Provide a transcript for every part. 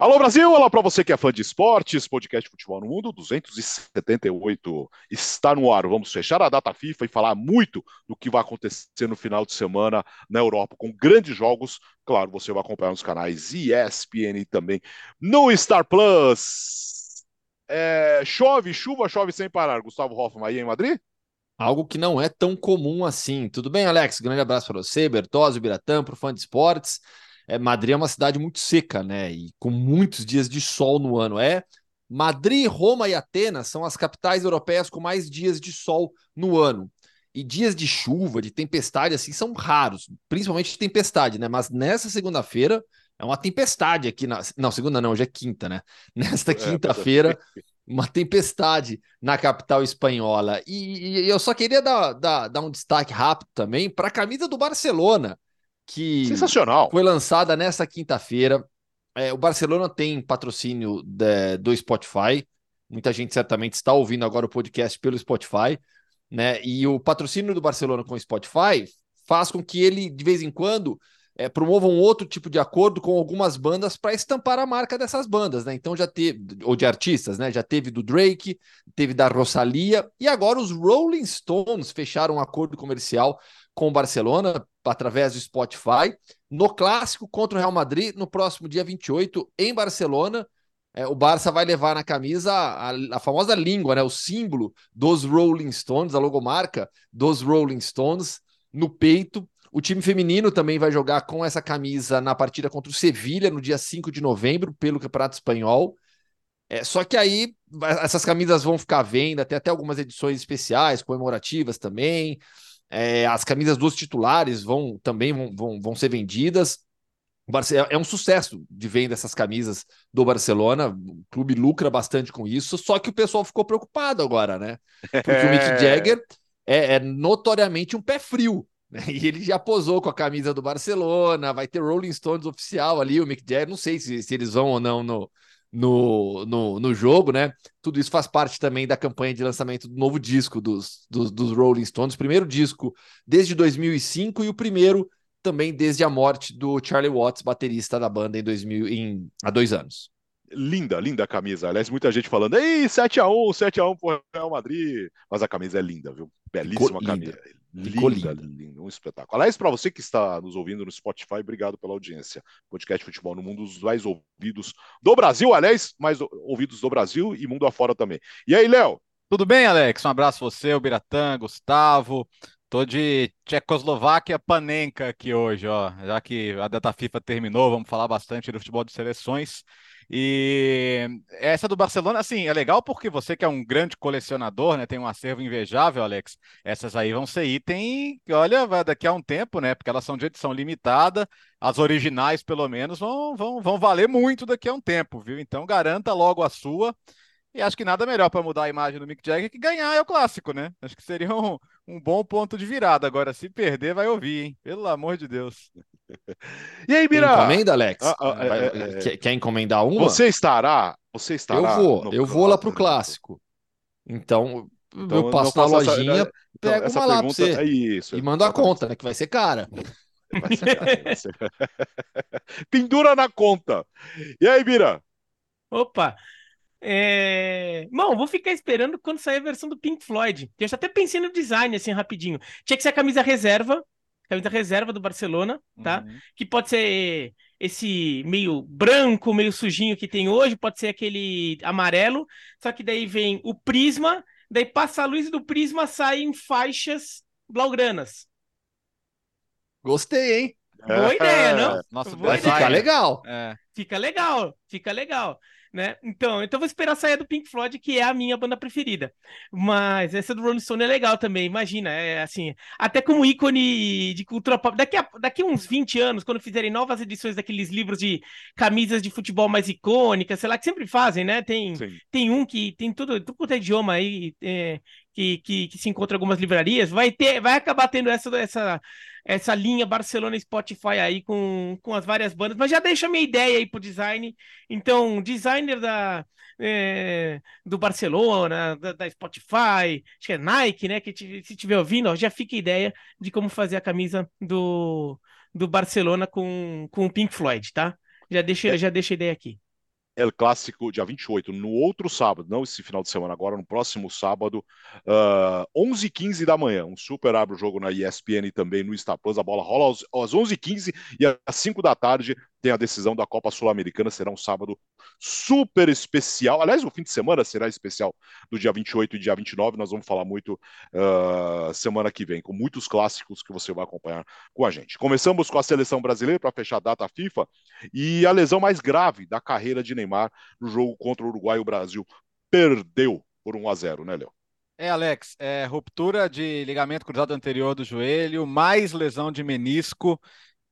Alô Brasil, olá para você que é fã de esportes, podcast Futebol no Mundo 278 está no ar. Vamos fechar a data FIFA e falar muito do que vai acontecer no final de semana na Europa com grandes jogos. Claro, você vai acompanhar nos canais ESPN e também no Star Plus. É, chove, chuva, chove sem parar. Gustavo Hoffman aí em Madrid? Algo que não é tão comum assim. Tudo bem, Alex? Grande abraço para você, Bertozzi, Biratã, para o fã de esportes é, Madrid é uma cidade muito seca, né? E com muitos dias de sol no ano. É Madrid, Roma e Atenas são as capitais europeias com mais dias de sol no ano. E dias de chuva, de tempestade, assim, são raros, principalmente de tempestade, né? Mas nessa segunda-feira é uma tempestade aqui na. Não, segunda não, hoje é quinta, né? Nesta é, quinta-feira, uma tempestade na capital espanhola. E, e, eu só queria dar, dar, dar um destaque rápido também para a camisa do Barcelona que Sensacional. foi lançada nesta quinta-feira. É, o Barcelona tem patrocínio de, do Spotify. Muita gente certamente está ouvindo agora o podcast pelo Spotify, né? E o patrocínio do Barcelona com o Spotify faz com que ele, de vez em quando, é, promova um outro tipo de acordo com algumas bandas para estampar a marca dessas bandas, né? Então já teve, ou de artistas, né? Já teve do Drake, teve da Rosalia, e agora os Rolling Stones fecharam um acordo comercial com o Barcelona através do Spotify, no clássico contra o Real Madrid, no próximo dia 28, em Barcelona. É, o Barça vai levar na camisa a, a, famosa língua, né, o símbolo dos Rolling Stones, a logomarca dos Rolling Stones no peito. O time feminino também vai jogar com essa camisa na partida contra o Sevilha no dia 5 de novembro, pelo Campeonato Espanhol. É, só que aí essas camisas vão ficar à venda, tem até algumas edições especiais, comemorativas também. É, as camisas dos titulares vão também vão, vão, vão ser vendidas. É, é um sucesso de venda essas camisas do Barcelona. O clube lucra bastante com isso, só que o pessoal ficou preocupado agora, né? Porque o Mick Jagger é, é notoriamente um pé frio. Né? E ele já posou com a camisa do Barcelona, vai ter Rolling Stones oficial ali, o Mick Jagger. Não sei se, se eles vão ou não no, no, no, no jogo, né? Tudo isso faz parte também da campanha de lançamento do novo disco dos, dos, dos Rolling Stones, primeiro disco desde 2005 e o primeiro também desde a morte do Charlie Watts, baterista da banda em 2000, em, há dois anos. Linda, linda a camisa. Aliás, muita gente falando, ei, 7x1, 7x1 pro Real Madrid. Mas a camisa é linda, viu? Belíssima Ficou camisa. Linda. Ficou linda, linda, um espetáculo. Aliás, para você que está nos ouvindo no Spotify, obrigado pela audiência. Podcast Futebol no Mundo, os mais ouvidos do Brasil, aliás, mais ouvidos do Brasil e mundo afora também. E aí, Léo? Tudo bem, Alex? Um abraço você, o Biratã, Gustavo. Tô de Tchecoslováquia Panenka aqui hoje, ó. Já que a data FIFA terminou, vamos falar bastante do futebol de seleções. E essa do Barcelona, assim, é legal porque você que é um grande colecionador, né, tem um acervo invejável, Alex. Essas aí vão ser item olha, vai daqui a um tempo, né? Porque elas são de edição limitada. As originais, pelo menos, vão, vão, vão valer muito daqui a um tempo, viu? Então garanta logo a sua. E acho que nada melhor para mudar a imagem do Mick Jagger que ganhar é o clássico, né? Acho que seria um, um bom ponto de virada. Agora, se perder, vai ouvir, hein? Pelo amor de Deus. E aí, Bira? Encomenda, Alex? Ah, ah, vai, é, é, quer, quer, encomendar uma? Você estará? Você estará? Eu vou, eu vou lá pro clássico. Então, então eu passo na lojinha, essa, então, pego uma lá pra você. É isso, e mando a conta, né? Que vai ser cara. Vai ser cara vai ser... Pendura na conta. E aí, Bira? Opa! É... Bom, vou ficar esperando quando sair a versão do Pink Floyd. Eu já até pensei no design, assim, rapidinho. Tinha que ser a camisa reserva, camisa reserva do Barcelona, tá? Uhum. Que pode ser esse meio branco, meio sujinho que tem hoje, pode ser aquele amarelo, só que daí vem o prisma, daí passa a luz do prisma, saem faixas blaugranas. Gostei, hein? Boa ideia, não? Nossa, Boa ideia. Fica legal. É. Fica legal, fica legal né? Então, então vou esperar sair do Pink Floyd, que é a minha banda preferida. Mas essa do Rolling Stone é legal também, imagina, é assim, até como ícone de cultura pop. Daqui a, daqui a uns 20 anos, quando fizerem novas edições daqueles livros de camisas de futebol mais icônicas, sei lá, que sempre fazem, né? Tem, tem um que tem tudo, tudo quanto é idioma aí, é, que, que, que, se encontra em algumas livrarias, vai ter, vai acabar tendo essa, essa essa linha Barcelona Spotify aí com, com as várias bandas, mas já deixa a minha ideia aí pro design. Então, designer da, é, do Barcelona, da, da, Spotify, acho que é Nike, né? Que se estiver ouvindo, ó, já fica a ideia de como fazer a camisa do, do Barcelona com, com o Pink Floyd, tá? Já deixa, é. já deixa a ideia aqui. El Clássico, dia 28, no outro sábado, não esse final de semana, agora no próximo sábado, uh, ah, 11h15 da manhã. Um super abre o jogo na ESPN também no Star Plus. A bola rola às, às 11h15 e às 5 da tarde tem a decisão da Copa Sul-Americana. Será um sábado super especial. Aliás, o fim de semana será especial do dia 28 e dia 29. Nós vamos falar muito uh, semana que vem, com muitos clássicos que você vai acompanhar com a gente. Começamos com a seleção brasileira para fechar a data FIFA e a lesão mais grave da carreira de Neymar no jogo contra o Uruguai. O Brasil perdeu por 1 a 0, né, Léo? É, Alex, é, ruptura de ligamento cruzado anterior do joelho, mais lesão de menisco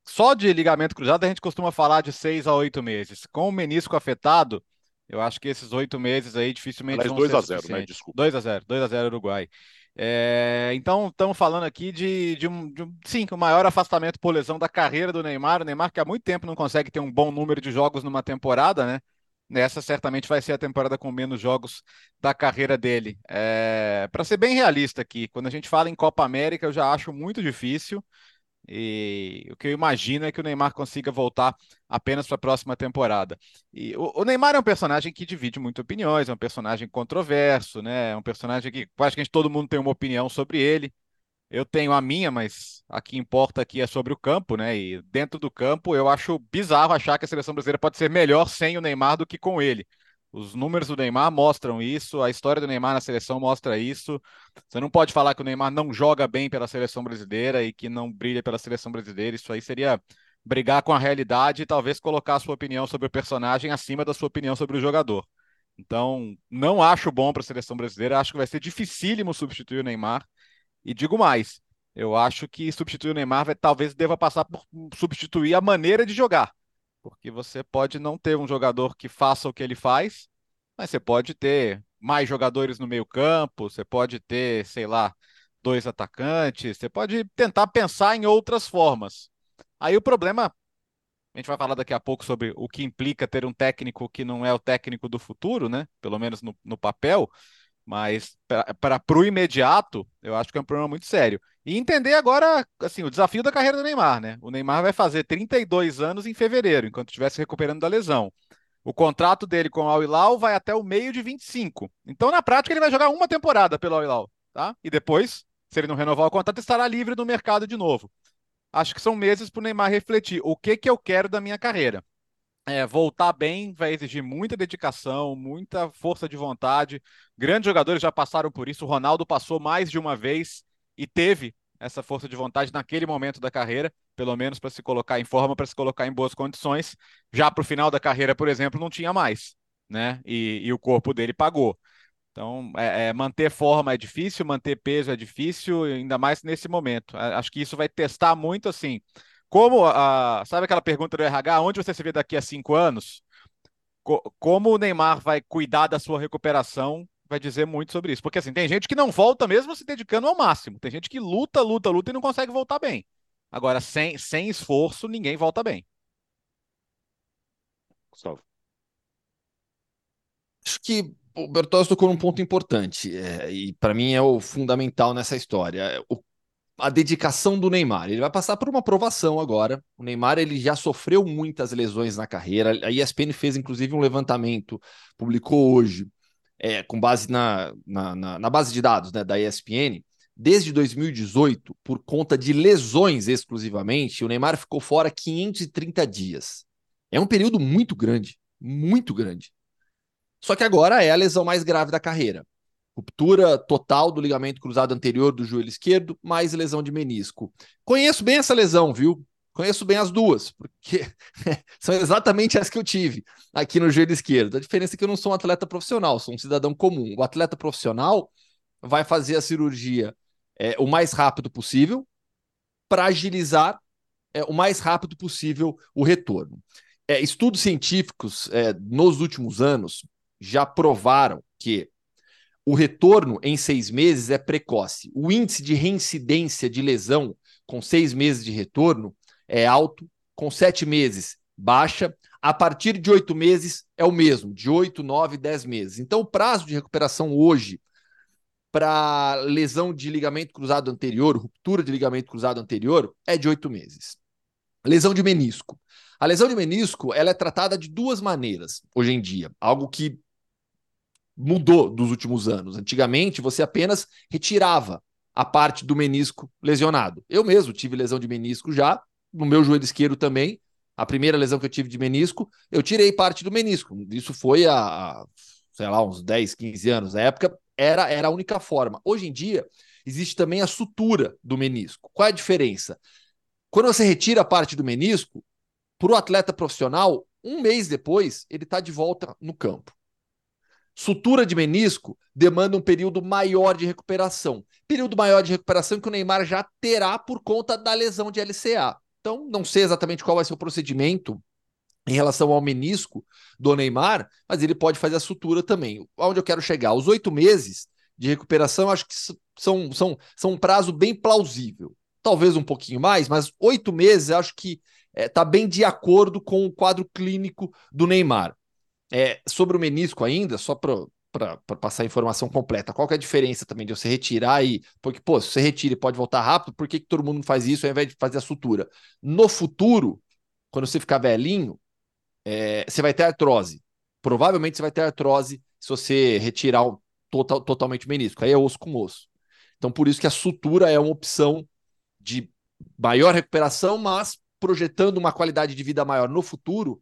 só de ligamento cruzado a gente costuma falar de seis a oito meses. Com o menisco afetado, eu acho que esses oito meses aí dificilmente Aliás, vão 2 a 0, né? Desculpa. 2 a 0, 2 a 0 Uruguai. É, então, estamos falando aqui de, de, um, de um, sim, o maior afastamento por lesão da carreira do Neymar. O Neymar que há muito tempo não consegue ter um bom número de jogos numa temporada, né? Nessa certamente vai ser a temporada com menos jogos da carreira dele. É, Para ser bem realista aqui, quando a gente fala em Copa América, eu já acho muito difícil. E o que eu imagino é que o Neymar consiga voltar apenas para a próxima temporada. E o, o, Neymar é um personagem que divide muito opiniões, é um personagem controverso, né? É um personagem que praticamente todo mundo tem uma opinião sobre ele. Eu tenho a minha, mas a que importa aqui é sobre o campo, né? E dentro do campo eu acho bizarro achar que a seleção brasileira pode ser melhor sem o Neymar do que com ele. Os números do Neymar mostram isso, a história do Neymar na seleção mostra isso. Você não pode falar que o Neymar não joga bem pela seleção brasileira e que não brilha pela seleção brasileira. Isso aí seria brigar com a realidade e talvez colocar a sua opinião sobre o personagem acima da sua opinião sobre o jogador. Então, não acho bom para a seleção brasileira. Acho que vai ser dificílimo substituir o Neymar. E digo mais, eu acho que substituir o Neymar vai, talvez deva passar por substituir a maneira de jogar porque você pode não ter um jogador que faça o que ele faz, mas você pode ter mais jogadores no meio-campo, você pode ter, sei lá, dois atacantes, você pode tentar pensar em outras formas. Aí o problema, a gente vai falar daqui a pouco sobre o que implica ter um técnico que não é o técnico do futuro, né? Pelo menos no, no papel, mas para o imediato, eu acho que é um problema muito sério. E entender agora, assim, o desafio da carreira do Neymar, né? O Neymar vai fazer 32 anos em fevereiro, enquanto estiver se recuperando da lesão. O contrato dele com o Al Hilal vai até o meio de 25. Então, na prática, ele vai jogar uma temporada pelo Al Hilal, tá? E depois, se ele não renovar o contrato, estará livre no mercado de novo. Acho que são meses para o Neymar refletir o que, que eu quero da minha carreira é, voltar bem vai exigir muita dedicação, muita força de vontade. Grandes jogadores já passaram por isso. O Ronaldo passou mais de uma vez e teve essa força de vontade naquele momento da carreira, pelo menos para se colocar em forma, para se colocar em boas condições. Já para o final da carreira, por exemplo, não tinha mais, né? E, e o corpo dele pagou. Então, é, é, manter forma é difícil, manter peso é difícil, ainda mais nesse momento. Acho que isso vai testar muito assim como a, sabe aquela pergunta do RH, onde você se vê daqui a cinco anos? Co como o Neymar vai cuidar da sua recuperação vai dizer muito sobre isso. Porque assim, tem gente que não volta mesmo se dedicando ao máximo. Tem gente que luta, luta, luta e não consegue voltar bem. Agora, sem, sem esforço, ninguém volta bem. Gustavo. Acho que o Bertozzi tocou num ponto importante, é, e para mim é o fundamental nessa história. O a dedicação do Neymar. Ele vai passar por uma aprovação agora. O Neymar ele já sofreu muitas lesões na carreira. A ESPN fez inclusive um levantamento, publicou hoje, é, com base na, na, na, na base de dados né, da ESPN. Desde 2018, por conta de lesões exclusivamente, o Neymar ficou fora 530 dias. É um período muito grande, muito grande. Só que agora é a lesão mais grave da carreira. Ruptura total do ligamento cruzado anterior do joelho esquerdo, mais lesão de menisco. Conheço bem essa lesão, viu? Conheço bem as duas, porque são exatamente as que eu tive aqui no joelho esquerdo. A diferença é que eu não sou um atleta profissional, sou um cidadão comum. O atleta profissional vai fazer a cirurgia é, o mais rápido possível para agilizar é, o mais rápido possível o retorno. É, estudos científicos é, nos últimos anos já provaram que o retorno em seis meses é precoce. O índice de reincidência de lesão com seis meses de retorno, é alto, com sete meses, baixa, a partir de oito meses é o mesmo, de oito, nove, dez meses. Então, o prazo de recuperação hoje para lesão de ligamento cruzado anterior, ruptura de ligamento cruzado anterior, é de oito meses. Lesão de menisco. A lesão de menisco ela é tratada de duas maneiras hoje em dia, algo que mudou dos últimos anos. Antigamente, você apenas retirava a parte do menisco lesionado. Eu mesmo tive lesão de menisco já, no meu joelho esquerdo também. A primeira lesão que eu tive de menisco, eu tirei parte do menisco. Isso foi há, sei lá, uns 10, 15 anos. Na época, era, era a única forma. Hoje em dia, existe também a sutura do menisco. Qual é a diferença? Quando você retira a parte do menisco, para o atleta profissional, um mês depois, ele está de volta no campo. Sutura de menisco demanda um período maior de recuperação. Período maior de recuperação que o Neymar já terá por conta da lesão de LCA. Então, não sei exatamente qual vai ser o procedimento em relação ao menisco do Neymar, mas ele pode fazer a sutura também. Onde eu quero chegar? Os oito meses de recuperação, acho que são, são, são um prazo bem plausível. Talvez um pouquinho mais, mas oito meses acho que está é, tá bem de acordo com o quadro clínico do Neymar. É, sobre o menisco ainda, só para passar a informação completa, qual é a diferença também de você retirar e. Porque, pô, se você retira e pode voltar rápido, por que, que todo mundo faz isso ao invés de fazer a sutura? No futuro, quando você ficar velhinho, é, você vai ter artrose. Provavelmente você vai ter artrose se você retirar o, total, totalmente o menisco. Aí é osso com osso. Então, por isso que a sutura é uma opção de maior recuperação, mas projetando uma qualidade de vida maior no futuro,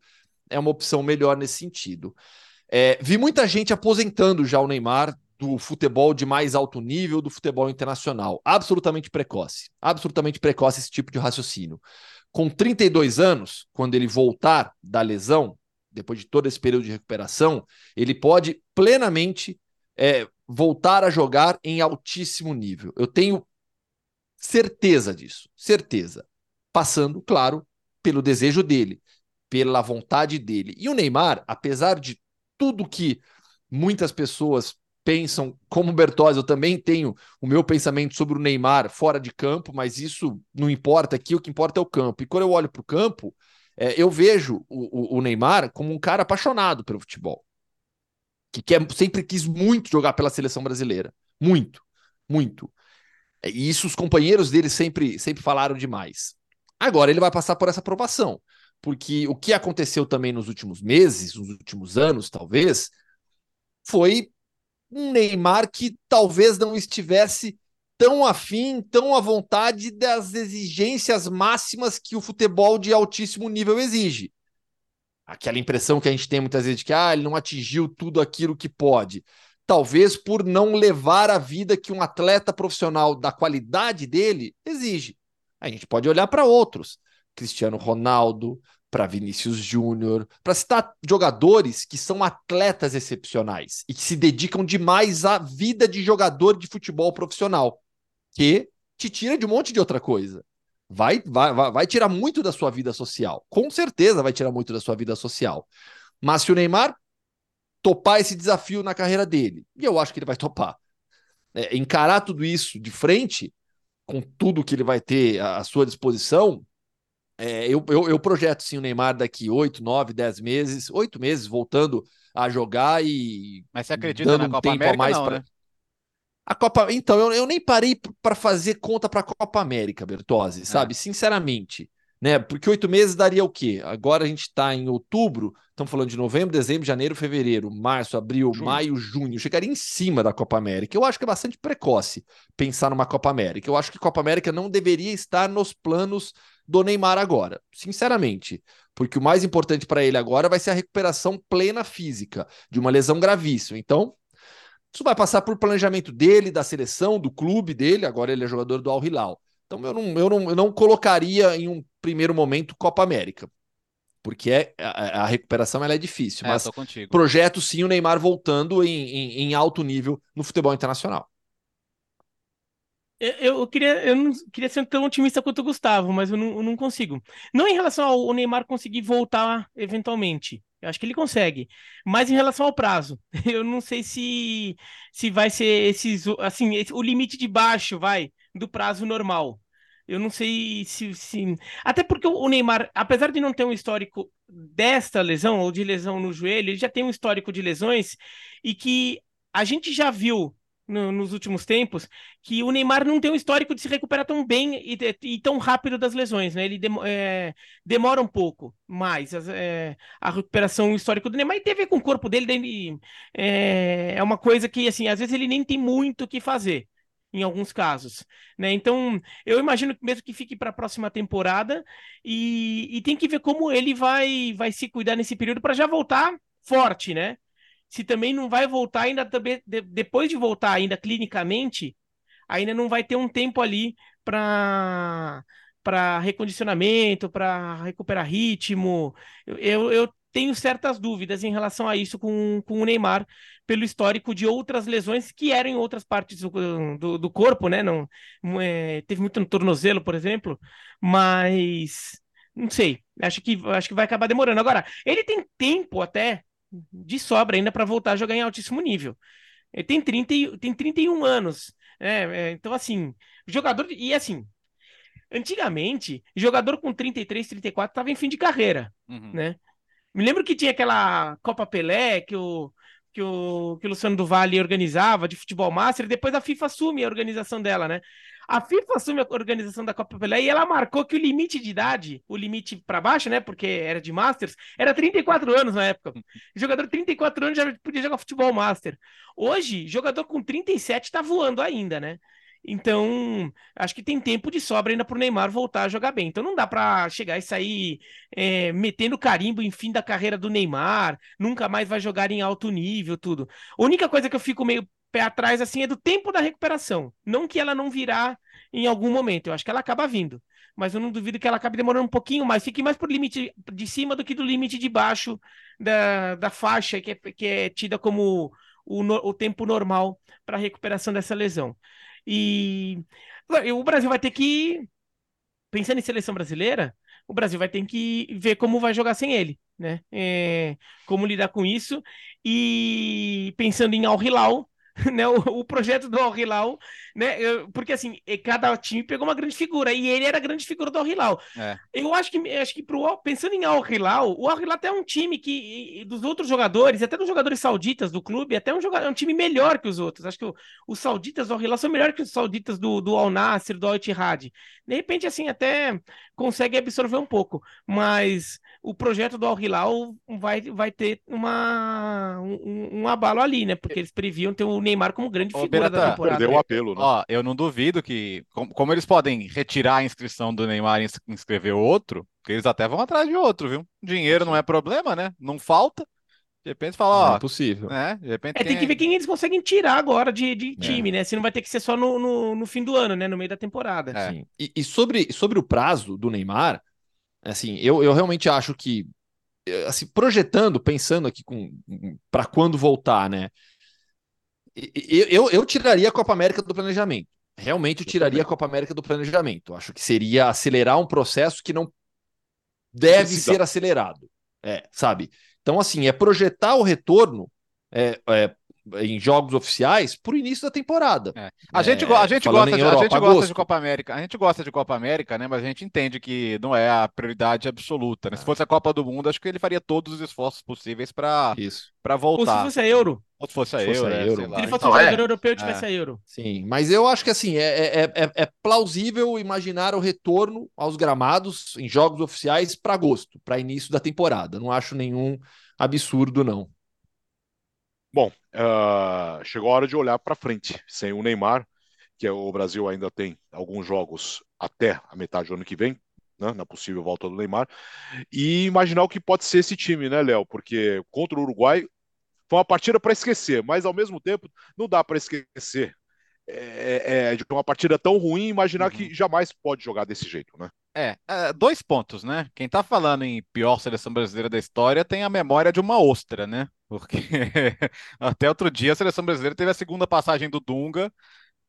é uma opção melhor nesse sentido. É, vi muita gente aposentando já o Neymar do futebol de mais alto nível, do futebol internacional. Absolutamente precoce. Absolutamente precoce esse tipo de raciocínio. Com 32 anos, quando ele voltar da lesão, depois de todo esse período de recuperação, ele pode plenamente é, voltar a jogar em altíssimo nível. Eu tenho certeza disso, certeza. Passando, claro, pelo desejo dele pela vontade dele. E o Neymar, apesar de tudo que muitas pessoas pensam, como o Bertozzi, eu também tenho o meu pensamento sobre o Neymar fora de campo, mas isso não importa aqui, o que importa é o campo. E quando eu olho para o campo, é, eu vejo o, o, Neymar como um cara apaixonado pelo futebol, que quer, sempre quis muito jogar pela seleção brasileira. Muito, muito. E isso os companheiros dele sempre, sempre falaram demais. Agora ele vai passar por essa aprovação porque o que aconteceu também nos últimos meses, nos últimos anos, talvez, foi um Neymar que talvez não estivesse tão afim, tão à vontade das exigências máximas que o futebol de altíssimo nível exige. Aquela impressão que a gente tem muitas vezes de que ah, ele não atingiu tudo aquilo que pode. Talvez por não levar a vida que um atleta profissional da qualidade dele exige. A gente pode olhar para outros. Cristiano Ronaldo, para Vinícius Júnior, para citar jogadores que são atletas excepcionais e que se dedicam demais à vida de jogador de futebol profissional, que te tira de um monte de outra coisa. Vai, vai, vai tirar muito da sua vida social. Com certeza vai tirar muito da sua vida social. Mas se o Neymar topar esse desafio na carreira dele, e eu acho que ele vai topar, é, encarar tudo isso de frente, com tudo que ele vai ter à sua disposição, é, eu, eu, eu, projeto sim o Neymar daqui 8, 9, 10 meses, 8 meses voltando a jogar e. Mas você acredita na Copa América? mais não, pra... né? A Copa. Então, eu, eu nem parei para fazer conta para a Copa América, Bertozzi, é. sabe? Sinceramente. Né? Porque oito meses daria o quê? Agora a gente está em outubro, estamos falando de novembro, dezembro, janeiro, fevereiro, março, abril, junho. maio, junho. Chegaria em cima da Copa América. Eu acho que é bastante precoce pensar numa Copa América. Eu acho que Copa América não deveria estar nos planos do Neymar agora, sinceramente. Porque o mais importante para ele agora vai ser a recuperação plena física de uma lesão gravíssima. Então, isso vai passar por planejamento dele, da seleção, do clube dele. Agora ele é jogador do Al Hilal. Então eu não, eu não, eu não colocaria em um primeiro momento Copa América. Porque é, a, a recuperação ela é difícil. É, mas projeto sim o Neymar voltando em, em, em alto nível no futebol internacional. Eu, queria, eu não queria ser tão otimista quanto o Gustavo, mas eu não, eu não consigo. Não em relação ao Neymar conseguir voltar eventualmente. Eu acho que ele consegue. Mas em relação ao prazo, eu não sei se, se vai ser esses, assim, esse, o limite de baixo, vai, do prazo normal. Eu não sei se, se. Até porque o Neymar, apesar de não ter um histórico desta lesão, ou de lesão no joelho, ele já tem um histórico de lesões e que a gente já viu no, nos últimos tempos que o Neymar não tem um histórico de se recuperar tão bem e, e tão rápido das lesões, né? Ele é, demora um pouco mais é, a recuperação histórica do Neymar e tem a ver com o corpo dele, dele é, é uma coisa que, assim, às vezes ele nem tem muito o que fazer em alguns casos, né? Então, eu imagino que mesmo que fique para a próxima temporada e, e, tem que ver como ele vai vai se cuidar nesse período para já voltar forte, né? Se também não vai voltar ainda também de, depois de voltar ainda clinicamente, ainda não vai ter um tempo ali para para recondicionamento, para recuperar ritmo. Eu, eu tenho certas dúvidas em relação a isso com, com o Neymar, pelo histórico de outras lesões que eram em outras partes do, do, do corpo, né? Não, é, teve muito no tornozelo, por exemplo, mas não sei, acho que, acho que vai acabar demorando. Agora, ele tem tempo até de sobra ainda para voltar a jogar em altíssimo nível. Ele tem, 30, tem 31 anos. É, é, então, assim, jogador. E assim, antigamente, jogador com 33, 34 estava em fim de carreira, uhum. né? Me lembro que tinha aquela Copa Pelé que o, que o, que o Luciano do Vale organizava de futebol master, e depois a FIFA assume a organização dela, né? A FIFA assume a organização da Copa Pelé e ela marcou que o limite de idade, o limite para baixo, né? Porque era de Masters, era 34 anos na época. O jogador de 34 anos já podia jogar futebol Master. Hoje, jogador com 37 tá voando ainda, né? Então, acho que tem tempo de sobra ainda para o Neymar voltar a jogar bem. Então, não dá para chegar e sair é, metendo carimbo em fim da carreira do Neymar, nunca mais vai jogar em alto nível, tudo. A única coisa que eu fico meio pé atrás assim é do tempo da recuperação. Não que ela não virá em algum momento. Eu acho que ela acaba vindo. Mas eu não duvido que ela acabe demorando um pouquinho mais. Fique mais por limite de cima do que do limite de baixo da, da faixa, que é, que é tida como o, o tempo normal para recuperação dessa lesão. E o Brasil vai ter que, pensando em seleção brasileira, o Brasil vai ter que ver como vai jogar sem ele, né? É, como lidar com isso. E pensando em Al Hilal, né, o, o, projeto do Al Hilal, né, porque assim, cada time pegou uma grande figura, e ele era a grande figura do Al Hilal. É. Eu acho que, acho que pro, pensando em Al Hilal, o Al Hilal até é um time que, dos outros jogadores, até dos jogadores sauditas do clube, até um, jogador, é um time melhor que os outros. Acho que o, os sauditas do Al Hilal são melhores que os sauditas do, do Al Nasser, do Al Ittihad. De repente, assim, até consegue absorver um pouco, mas o projeto do Al Hilal vai, vai ter uma, um, um abalo ali, né? Porque eles previam ter o Neymar como grande figura Berata, da temporada. Perdeu o apelo, né? Ó, eu não duvido que, como, como, eles podem retirar a inscrição do Neymar e inscrever outro, que eles até vão atrás de outro, viu? Dinheiro não é problema, né? Não falta. De repente fala, ó. Não é possível. Né? De repente, é, tem que ver quem eles conseguem tirar agora de, de é. time, é. né? Se não vai ter que ser só no, no, no, fim do ano, né? No meio da temporada. É. Sim. E, e, sobre, sobre o prazo do Neymar, Assim, eu, eu realmente acho que, assim, projetando, pensando aqui com para quando voltar, né? Eu, eu, eu tiraria a Copa América do planejamento. Realmente eu tiraria a Copa América do planejamento. Acho que seria acelerar um processo que não deve ser acelerado. É, sabe? Então, assim, é projetar o retorno é, é, em jogos oficiais para o início da temporada. É. A, é, gente, a gente gosta, de, Europa, a gente gosta de Copa América, a gente gosta de Copa América, né? Mas a gente entende que não é a prioridade absoluta. Né? Se fosse a Copa do Mundo, acho que ele faria todos os esforços possíveis para para voltar. Ou se fosse a Euro. Ou se fosse a Euro, fosse a Euro. É, se ele fosse então, um jogador é. europeu tivesse a Euro. Sim, mas eu acho que assim, é, é, é, é plausível imaginar o retorno aos gramados em jogos oficiais para agosto, para início da temporada. Não acho nenhum absurdo, não. Bom, uh, chegou a hora de olhar para frente. Sem o Neymar, que é o Brasil ainda tem alguns jogos até a metade do ano que vem, né, na possível volta do Neymar, e imaginar o que pode ser esse time, né, Léo? Porque contra o Uruguai foi uma partida para esquecer, mas ao mesmo tempo não dá para esquecer é, é, de uma partida tão ruim, imaginar uhum. que jamais pode jogar desse jeito, né? É, é, dois pontos, né? Quem tá falando em pior seleção brasileira da história tem a memória de uma ostra, né? Porque até outro dia a seleção brasileira teve a segunda passagem do Dunga,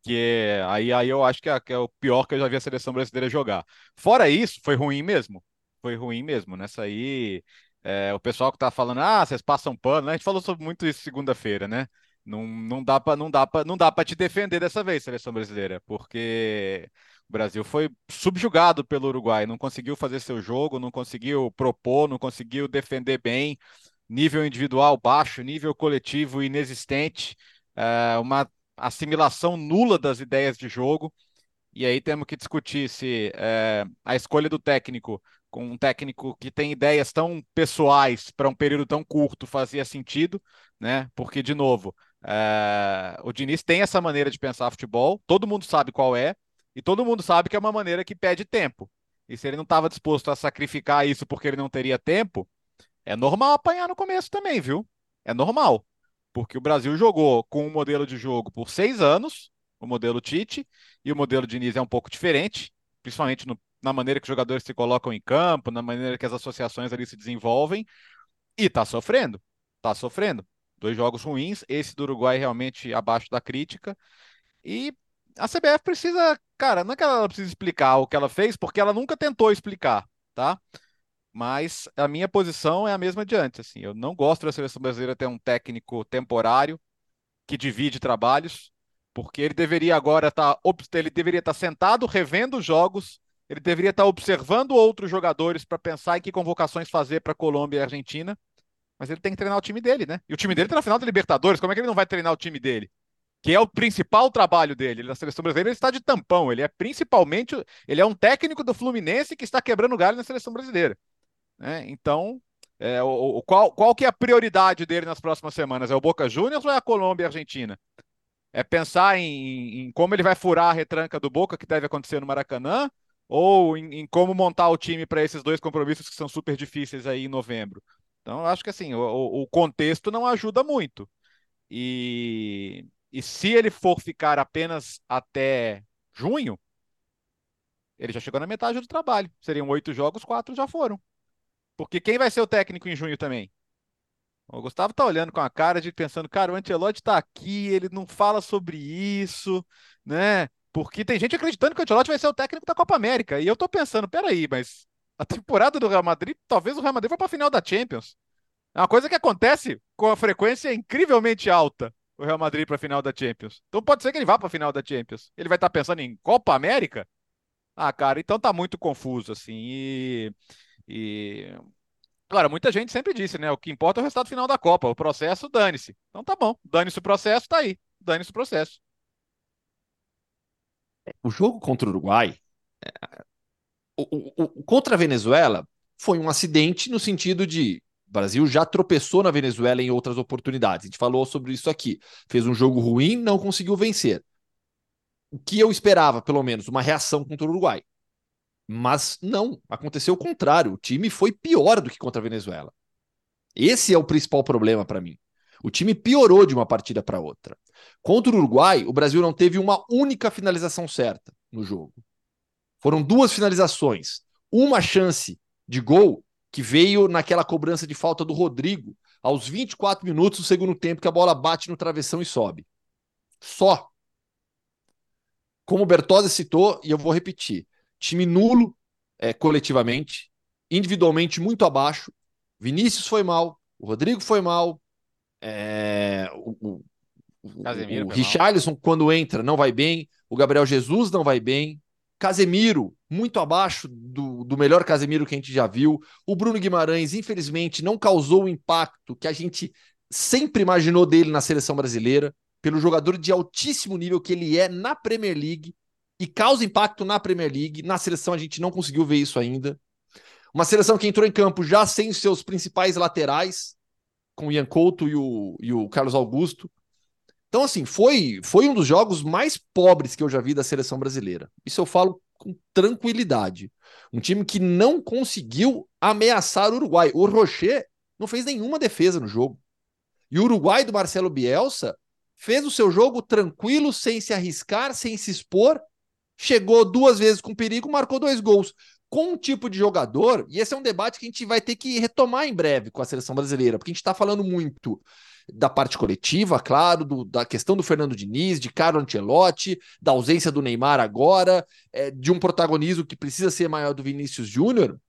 que é, aí, aí eu acho que é, que é o pior que eu já vi a seleção brasileira jogar. Fora isso, foi ruim mesmo. Foi ruim mesmo. Nessa aí, é, o pessoal que tá falando, ah, vocês passam pano, né? A gente falou sobre muito isso segunda-feira, né? Não, não dá para não dá para não dá para te defender dessa vez, seleção brasileira, porque O Brasil foi subjugado pelo Uruguai, não conseguiu fazer seu jogo, não conseguiu propor, não conseguiu defender bem, nível individual baixo, nível coletivo inexistente, é, uma assimilação nula das ideias de jogo. E aí temos que discutir se é, a escolha do técnico, com um técnico que tem ideias tão pessoais para um período tão curto, fazia sentido, né? Porque, de novo, é, o Diniz tem essa maneira de pensar futebol, todo mundo sabe qual é, e todo mundo sabe que é uma maneira que pede tempo. E se ele não estava disposto a sacrificar isso porque ele não teria tempo, é normal apanhar no começo também, viu? É normal. Porque o Brasil jogou com um modelo de jogo por seis anos, o modelo Tite, e o modelo Diniz é um pouco diferente, principalmente no, na maneira que os jogadores se colocam em campo, na maneira que as associações ali se desenvolvem, e tá sofrendo. Tá sofrendo. Dois jogos ruins, esse do Uruguai realmente abaixo da crítica. E a CBF precisa, cara, não é que ela precisa explicar o que ela fez, porque ela nunca tentou explicar, tá? Mas a minha posição é a mesma de antes, assim. Eu não gosto da seleção brasileira ter um técnico temporário que divide trabalhos, porque ele deveria agora estar, tá, ele deveria estar tá sentado revendo os jogos, ele deveria estar tá observando outros jogadores para pensar em que convocações fazer para Colômbia e Argentina. Mas ele tem que treinar o time dele, né? E o time dele está na final da Libertadores. Como é que ele não vai treinar o time dele? que é o principal trabalho dele. na seleção brasileira ele está de tampão, ele é principalmente, ele é um técnico do Fluminense que está quebrando galho na seleção brasileira. Né? Então, é, o, o, qual, qual que é a prioridade dele nas próximas semanas? É o Boca Juniors ou é a Colômbia e a Argentina? É pensar em, em, como ele vai furar a retranca do Boca, que deve acontecer no Maracanã, ou em, em como montar o time para esses dois compromissos que são super difíceis aí em novembro. Então, acho que assim, o, o contexto não ajuda muito. E, e se ele for ficar apenas até junho, ele já chegou na metade do trabalho. Seriam oito jogos, quatro já foram. Porque quem vai ser o técnico em junho também? O Gustavo tá olhando com a cara de pensando, cara, o Ancelotti tá aqui, ele não fala sobre isso, né? Porque tem gente acreditando que o Ancelotti vai ser o técnico da Copa América. E eu tô pensando, peraí, mas a temporada do Real Madrid, talvez o Real Madrid vá pra final da Champions. É uma coisa que acontece com a frequência incrivelmente alta o Real Madrid para a final da Champions. Então pode ser que ele vá para a final da Champions. Ele vai estar tá pensando em Copa América? Ah, cara, então tá muito confuso assim. E, e... Claro, muita gente sempre disse, né? O que importa é o resultado final da Copa. O processo, dane-se. Então tá bom. Dane-se o processo, tá aí. Dane-se o processo. O jogo contra o Uruguai, é, o, o, contra a Venezuela, foi um acidente no sentido de o Brasil já tropeçou na Venezuela em outras oportunidades. A gente falou sobre isso aqui. Fez um jogo ruim, não conseguiu vencer. O que eu esperava, pelo menos, uma reação contra o Uruguai. Mas não, aconteceu o contrário. O time foi pior do que contra a Venezuela. Esse é o principal problema para mim. O time piorou de uma partida para outra. Contra o Uruguai, o Brasil não teve uma única finalização certa no jogo. Foram duas finalizações, uma chance de gol que veio naquela cobrança de falta do Rodrigo, aos 24 minutos do segundo tempo, que a bola bate no travessão e sobe. Só. Como o Bertozzi citou, e eu vou repetir: time nulo é, coletivamente, individualmente muito abaixo. Vinícius foi mal, o Rodrigo foi mal, é, o, o, o Richarlison, quando entra, não vai bem, o Gabriel Jesus não vai bem, Casemiro, muito abaixo do, do melhor Casemiro que a gente já viu. O Bruno Guimarães, infelizmente, não causou o impacto que a gente sempre imaginou dele na seleção brasileira, pelo jogador de altíssimo nível que ele é na Premier League e causa impacto na Premier League. Na seleção a gente não conseguiu ver isso ainda. Uma seleção que entrou em campo já sem seus principais laterais, com o Ian Couto e o, e o Carlos Augusto. Então, assim, foi, foi um dos jogos mais pobres que eu já vi da seleção brasileira. Isso eu falo com tranquilidade. Um time que não conseguiu ameaçar o Uruguai. O Rocher não fez nenhuma defesa no jogo. E o Uruguai do Marcelo Bielsa fez o seu jogo tranquilo, sem se arriscar, sem se expor. Chegou duas vezes com perigo, marcou dois gols. Com um tipo de jogador, e esse é um debate que a gente vai ter que retomar em breve com a seleção brasileira, porque a gente está falando muito da parte coletiva, claro, do, da questão do Fernando Diniz, de Carlo Ancelotti, da ausência do Neymar agora, é, de um protagonismo que precisa ser maior do Vinícius Júnior,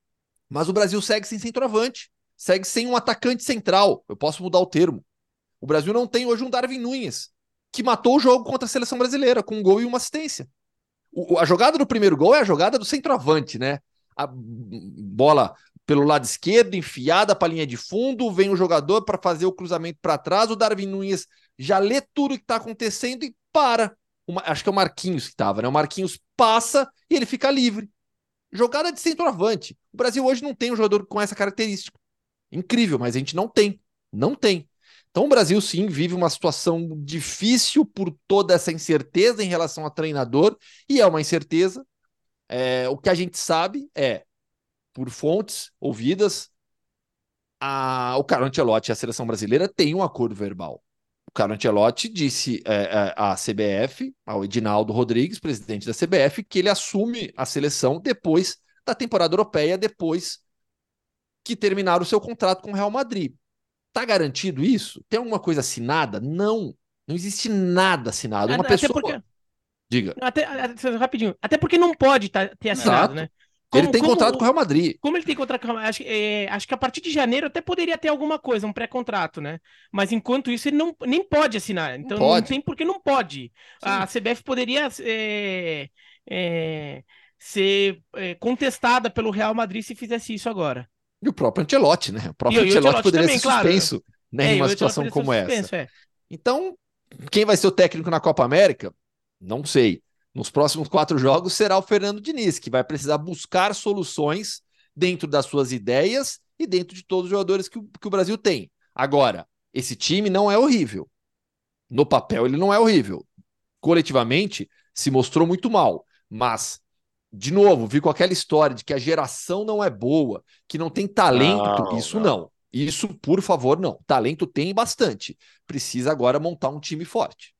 mas o Brasil segue sem centroavante, segue sem um atacante central. Eu posso mudar o termo. O Brasil não tem hoje um Darwin Nunes, que matou o jogo contra a seleção brasileira, com um gol e uma assistência. O, a jogada do primeiro gol é a jogada do centroavante, né? A bola pelo lado esquerdo, enfiada para a linha de fundo, vem o jogador para fazer o cruzamento para trás, o Darwin Nunes já lê tudo que está acontecendo e para. Acho que é o Marquinhos que estava, né? O Marquinhos passa e ele fica livre. Jogada de centroavante. O Brasil hoje não tem um jogador com essa característica. Incrível, mas a gente não tem. Não tem. Então o Brasil sim vive uma situação difícil por toda essa incerteza em relação a treinador, e é uma incerteza. É, o que a gente sabe é, por fontes ouvidas, a, o Carlo Ancelotti e a seleção brasileira têm um acordo verbal. O Carlo Ancelotti disse é, é, à CBF, ao Edinaldo Rodrigues, presidente da CBF, que ele assume a seleção depois da temporada europeia, depois que terminar o seu contrato com o Real Madrid. Tá garantido isso? Tem alguma coisa assinada? Não. Não existe nada assinado. Uma até pessoa. Porque... Diga. Até, até, rapidinho. Até porque não pode tá, ter assinado, Exato. né? Como, ele tem como, contrato com o Real Madrid. Como ele tem contrato com o Real Madrid, acho, é, acho que a partir de janeiro até poderia ter alguma coisa, um pré-contrato, né? Mas enquanto isso, ele não, nem pode assinar. Então não, pode. não tem porque não pode. Sim. A CBF poderia é, é, ser é, contestada pelo Real Madrid se fizesse isso agora. E o próprio Ancelotti, né? O próprio e, Ancelotti poderia também, ser suspenso claro. né, é, em uma situação como suspenso, essa. É. Então, quem vai ser o técnico na Copa América? Não sei. Nos próximos quatro jogos será o Fernando Diniz, que vai precisar buscar soluções dentro das suas ideias e dentro de todos os jogadores que o, que o Brasil tem. Agora, esse time não é horrível. No papel, ele não é horrível. Coletivamente, se mostrou muito mal. Mas de novo, vi com aquela história de que a geração não é boa, que não tem talento. Não, isso não. não. Isso, por favor, não. Talento tem bastante. Precisa agora montar um time forte.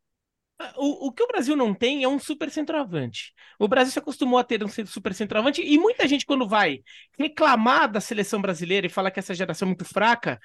O, o que o Brasil não tem é um super centroavante. O Brasil se acostumou a ter um super centroavante e muita gente, quando vai reclamar da seleção brasileira e fala que essa geração é muito fraca,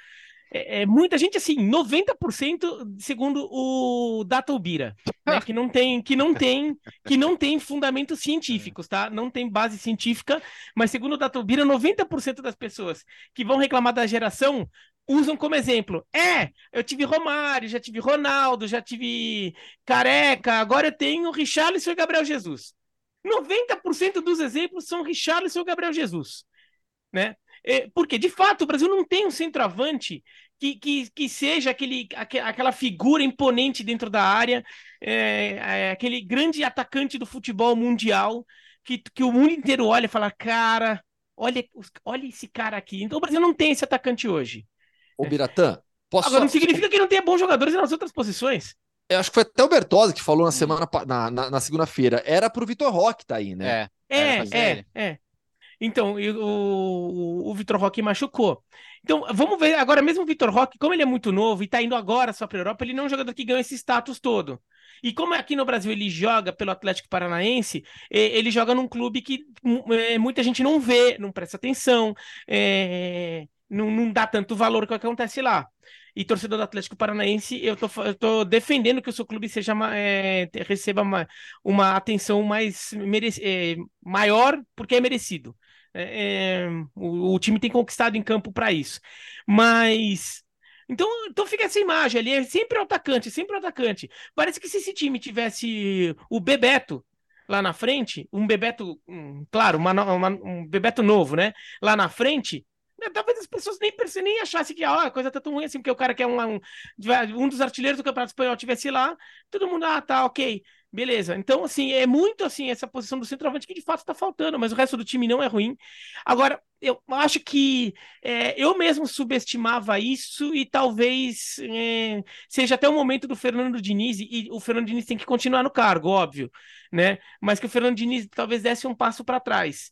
é, é, muita gente, assim, 90% segundo o Data Ubira, né, que não tem, que não tem, que não tem fundamentos científicos, tá? Não tem base científica, mas segundo o Data Ubira, 90% das pessoas que vão reclamar da geração usam como exemplo. É, eu tive Romário, já tive Ronaldo, já tive Careca, agora eu tenho Richarlison e Gabriel Jesus. 90% dos exemplos são Richarlison e Gabriel Jesus, né? É, porque, de fato, o Brasil não tem um centroavante que, que, que seja aquele, aquela figura imponente dentro da área, é, é, aquele grande atacante do futebol mundial, que, que o mundo inteiro olha e fala, cara, olha, olha esse cara aqui. Então o Brasil não tem esse atacante hoje. Ô, Biratã, posso... Agora, não significa que não tenha bons jogadores nas outras posições. Eu acho que foi até o Bertozzi que falou na hum. semana na, na, na segunda-feira. Era pro Vitor Roque tá aí, né? É, é, é, é. Então, o, o Vitor Roque machucou. Então, vamos ver agora, mesmo o Vitor Roque, como ele é muito novo e está indo agora só para a Europa, ele não é um jogador que ganha esse status todo. E como aqui no Brasil ele joga pelo Atlético Paranaense, ele joga num clube que é, muita gente não vê, não presta atenção, é, não, não dá tanto valor que acontece lá e torcedor do Atlético Paranaense, eu tô, eu tô defendendo que o seu clube seja é, receba uma, uma atenção mais merec, é, maior, porque é merecido. É, é, o, o, time tem conquistado em campo para isso. Mas. Então, então fica essa imagem ali, é sempre o atacante, sempre o atacante. Parece que se esse time tivesse o Bebeto lá na frente, um Bebeto, um, claro, uma, uma, um Bebeto novo, né? Lá na frente, talvez as pessoas nem, nem achassem que a coisa tá tão ruim assim, porque o cara que é um, um, um dos artilheiros do Campeonato Espanhol tivesse lá, todo mundo, ah, tá, ok. Beleza. Então, assim, é muito assim essa posição do centroavante que de fato está faltando, mas o resto do time não é ruim. Agora, eu acho que é, eu mesmo subestimava isso e talvez é, seja até o momento do Fernando Diniz, e o Fernando Diniz tem que continuar no cargo, óbvio, né? Mas que o Fernando Diniz talvez desse um passo para trás.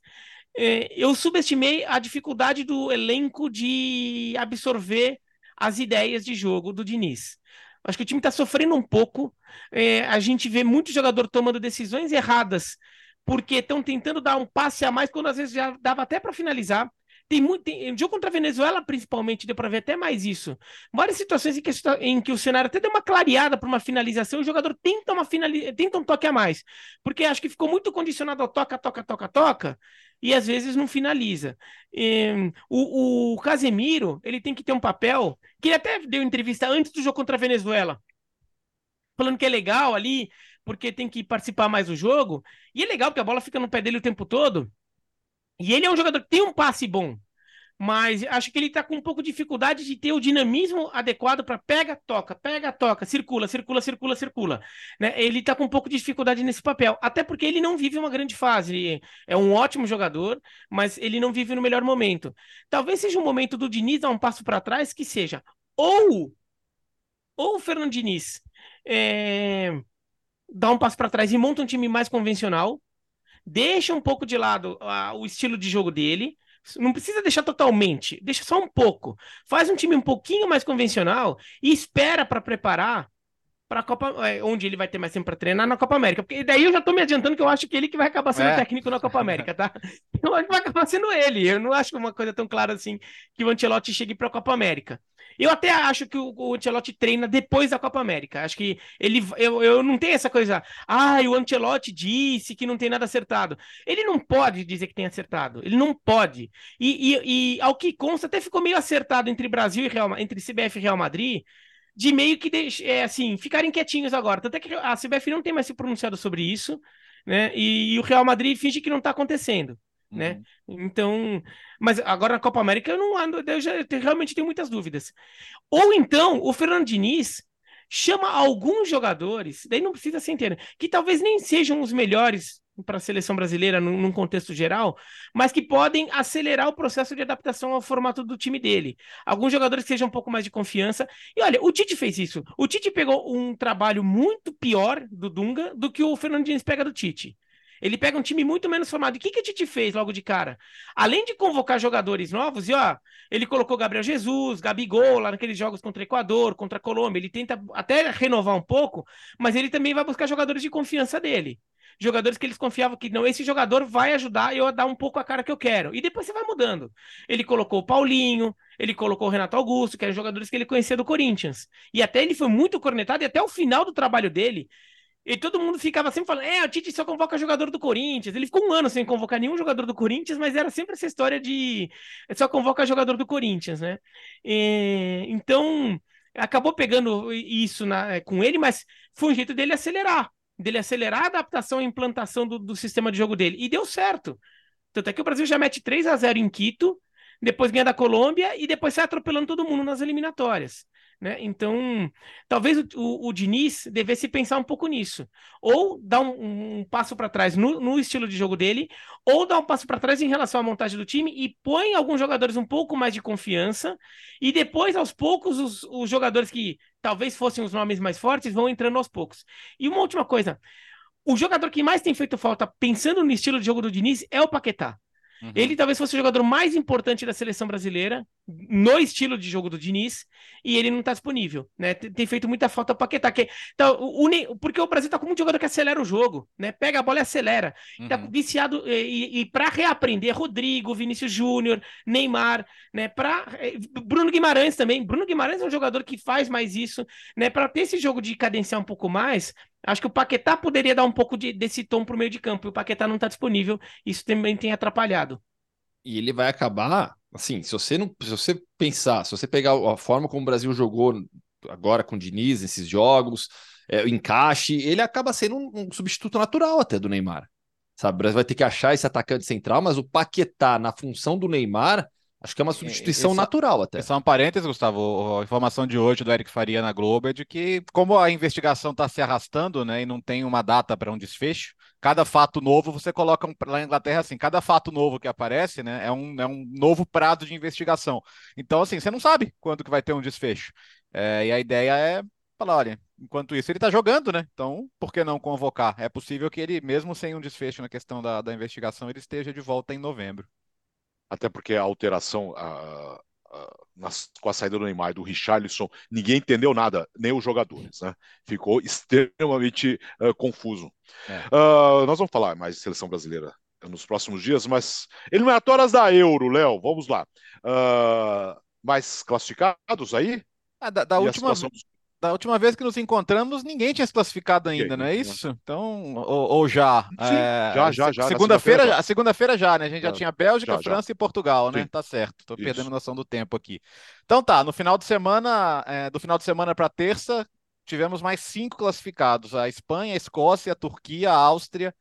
É, eu subestimei a dificuldade do elenco de absorver as ideias de jogo do Diniz. Acho que o time está sofrendo um pouco. É, a gente vê muito jogador tomando decisões erradas porque estão tentando dar um passe a mais quando às vezes já dava até para finalizar. Tem muito. Tem, jogo contra a Venezuela, principalmente, deu para ver até mais isso. Várias situações em que, em que o cenário até deu uma clareada para uma finalização e o jogador tenta, uma finaliza, tenta um toque a mais. Porque acho que ficou muito condicionado ao toca, toca, toca, toca e às vezes não finaliza. E, o, o Casemiro, ele tem que ter um papel, que ele até deu entrevista antes do jogo contra a Venezuela, falando que é legal ali, porque tem que participar mais do jogo. E é legal porque a bola fica no pé dele o tempo todo. E ele é um jogador que tem um passe bom mas acho que ele está com um pouco de dificuldade de ter o dinamismo adequado para pega, toca, pega, toca, circula, circula, circula, circula. Né? Ele está com um pouco de dificuldade nesse papel, até porque ele não vive uma grande fase. Ele é um ótimo jogador, mas ele não vive no melhor momento. Talvez seja o momento do Diniz dar um passo para trás, que seja ou ou o Fernando Diniz é, dá um passo para trás e monta um time mais convencional, deixa um pouco de lado uh, o estilo de jogo dele não precisa deixar totalmente, deixa só um pouco. Faz um time um pouquinho mais convencional e espera para preparar para a Copa, é, onde ele vai ter mais tempo para treinar na Copa América. Porque daí eu já estou me adiantando que eu acho que ele que vai acabar sendo é. técnico na Copa América, tá? Eu acho que vai acabar sendo ele. Eu não acho uma coisa tão clara assim que o Ancelotti chegue para a Copa América. Eu até acho que o, o Ancelotti treina depois da Copa América. Acho que ele. Eu, eu não tenho essa coisa. Ah, o Ancelotti disse que não tem nada acertado. Ele não pode dizer que tem acertado. Ele não pode. E, e, e ao que consta, até ficou meio acertado entre Brasil e Real, entre CBF e Real Madrid de meio que é, assim, ficarem quietinhos agora. Tanto é que a CBF não tem mais se pronunciado sobre isso, né? E, e o Real Madrid finge que não está acontecendo né? Uhum. Então, mas agora na Copa América eu não ando, eu já eu realmente tenho muitas dúvidas. Ou então o Fernando Diniz chama alguns jogadores, daí não precisa ser inteiro, que talvez nem sejam os melhores para a seleção brasileira num, num, contexto geral, mas que podem acelerar o processo de adaptação ao formato do time dele. Alguns jogadores que sejam um pouco mais de confiança. E olha, o Tite fez isso. O Tite pegou um trabalho muito pior do Dunga do que o Fernando Diniz pega do Tite. Ele pega um time muito menos formado. O que, que a Tite fez logo de cara? Além de convocar jogadores novos, e ó, ele colocou Gabriel Jesus, Gabigol lá naqueles jogos contra o Equador, contra a Colômbia. Ele tenta até renovar um pouco, mas ele também vai buscar jogadores de confiança dele. Jogadores que eles confiavam que não, esse jogador vai ajudar eu a dar um pouco a cara que eu quero. E depois você vai mudando. Ele colocou o Paulinho, ele colocou o Renato Augusto, que eram jogadores que ele conhecia do Corinthians. E até ele foi muito cornetado, e até o final do trabalho dele, e todo mundo ficava sempre falando: é, o Tite só convoca jogador do Corinthians. Ele ficou um ano sem convocar nenhum jogador do Corinthians, mas era sempre essa história de só convoca jogador do Corinthians, né? E, então, acabou pegando isso na, com ele, mas foi um jeito dele acelerar dele acelerar a adaptação e implantação do, do sistema de jogo dele. E deu certo. Tanto é que o Brasil já mete 3 a 0 em Quito, depois ganha da Colômbia e depois sai atropelando todo mundo nas eliminatórias. Né? Então, talvez o, o, o, Diniz devesse pensar um pouco nisso. Ou dar um, um passo para trás no, no, estilo de jogo dele, ou dar um passo para trás em relação à montagem do time e põe alguns jogadores um pouco mais de confiança, e depois, aos poucos, os, os jogadores que talvez fossem os nomes mais fortes vão entrando aos poucos. E uma última coisa: o jogador que mais tem feito falta pensando no estilo de jogo do Diniz é o Paquetá. Uhum. Ele talvez fosse o jogador mais importante da seleção brasileira, no estilo de jogo do Diniz, e ele não está disponível, né? Tem, tem, feito muita falta o Paquetá. Que, então, o, o, porque o Brasil está com muito jogador que acelera o jogo, né? Pega a bola e acelera. Tá uhum. Tá viciado. E, e, para reaprender, Rodrigo, Vinícius Júnior, Neymar, né? Para eh, Bruno Guimarães também. Bruno Guimarães é um jogador que faz mais isso, né? Para ter esse jogo de cadenciar um pouco mais, Acho que o Paquetá poderia dar um pouco de, desse tom para o meio de campo, e o Paquetá não está disponível. Isso também tem atrapalhado. E ele vai acabar, assim, se você não, se você pensar, se você pegar a forma como o Brasil jogou agora com o Diniz nesses jogos, é, o encaixe, ele acaba sendo um, um, substituto natural até do Neymar. Sabe, o Brasil vai ter que achar esse atacante central, mas o Paquetá na função do Neymar Acho que é uma substituição natural até. Só um parênteses, Gustavo. A informação de hoje do Eric Faria na Globo é de que, como a investigação está se arrastando, né, e não tem uma data para um desfecho, cada fato novo você coloca um, lá na Inglaterra assim, cada fato novo que aparece, né, é um, é um novo prazo de investigação. Então, assim, você não sabe quando que vai ter um desfecho. É, e a ideia é falar, olha, enquanto isso ele está jogando, né? Então, por que não convocar? É possível que ele, mesmo sem um desfecho na questão da, da investigação, ele esteja de volta em novembro até porque a alteração a, a, nas, com a saída do Neymar e do Richarlison, ninguém entendeu nada, nem os jogadores, né? Ficou extremamente uh, confuso. É. Uh, nós vamos falar mais de seleção brasileira nos próximos dias, mas eliminatórias da Euro, Léo, vamos lá. Uh, mais classificados aí? Ah, da, da última, da última vez que nos encontramos, ninguém tinha se classificado ainda, não é isso? Então, ou, ou já? É, já, já, já. Segunda-feira, segunda a segunda-feira já, né? A gente já, já tinha Bélgica, já, França e Portugal, né? Sim. Tá certo. Tô isso. perdendo noção do tempo aqui. Então tá, no final de semana, é, do final de semana para terça, tivemos mais cinco classificados: a Espanha, a Escócia, a Turquia, a Áustria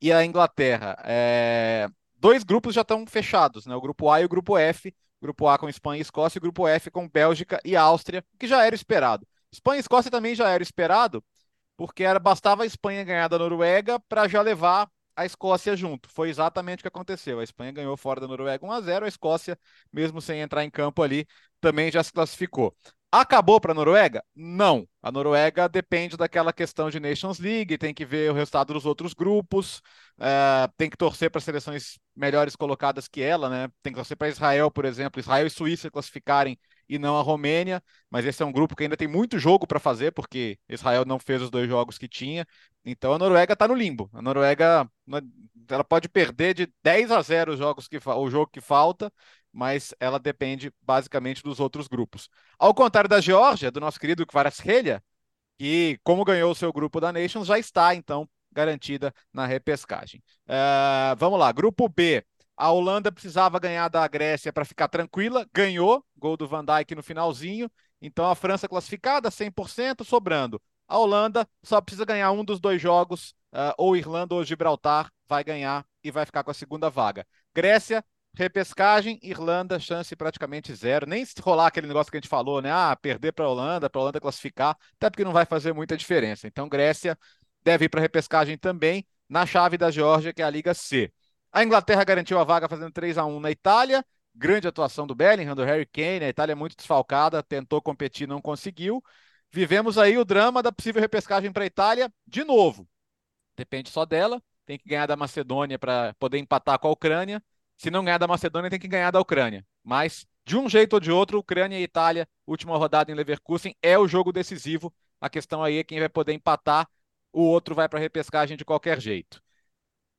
e a Inglaterra. É... Dois grupos já estão fechados, né? O grupo A e o grupo F. Grupo A com Espanha e Escócia, e o grupo F com Bélgica e Áustria, que já era esperado. Espanha e Escócia também já era esperado, porque era, bastava a Espanha ganhar da Noruega para já levar a Escócia junto. Foi exatamente o que aconteceu. A Espanha ganhou fora da Noruega 1 a 0, a Escócia, mesmo sem entrar em campo ali, também já se classificou. Acabou para a Noruega? Não. A Noruega depende daquela questão de Nations League, tem que ver o resultado dos outros grupos, uh, tem que torcer para seleções melhores colocadas que ela, né? Tem que torcer para Israel, por exemplo, Israel e Suíça classificarem e não a Romênia, mas esse é um grupo que ainda tem muito jogo para fazer, porque Israel não fez os dois jogos que tinha. Então a Noruega está no limbo. A Noruega ela pode perder de 10 a 0 os jogos que o jogo que falta mas ela depende basicamente dos outros grupos. Ao contrário da Geórgia, do nosso querido Kvaratskhelia, que, como ganhou o seu grupo da Nations, já está, então, garantida na repescagem. Uh, vamos lá, grupo B. A Holanda precisava ganhar da Grécia para ficar tranquila, ganhou, gol do Van Dijk no finalzinho. Então a França classificada, 100%, sobrando. A Holanda só precisa ganhar um dos dois jogos, uh, ou Irlanda ou Gibraltar, vai ganhar e vai ficar com a segunda vaga. Grécia Repescagem, Irlanda, chance praticamente zero. Nem se rolar aquele negócio que a gente falou, né? Ah, perder para a Holanda, para a Holanda classificar, até porque não vai fazer muita diferença. Então, Grécia deve ir para repescagem também, na chave da Geórgia, que é a Liga C. A Inglaterra garantiu a vaga fazendo 3 a 1 na Itália. Grande atuação do Bellingham, do Harry Kane. A Itália é muito desfalcada, tentou competir, não conseguiu. Vivemos aí o drama da possível repescagem para a Itália de novo. Depende só dela. Tem que ganhar da Macedônia para poder empatar com a Ucrânia. Se não ganhar da Macedônia, tem que ganhar da Ucrânia. Mas, de um jeito ou de outro, Ucrânia e Itália, última rodada em Leverkusen, é o jogo decisivo. A questão aí é quem vai poder empatar, o outro vai para a repescagem de qualquer jeito.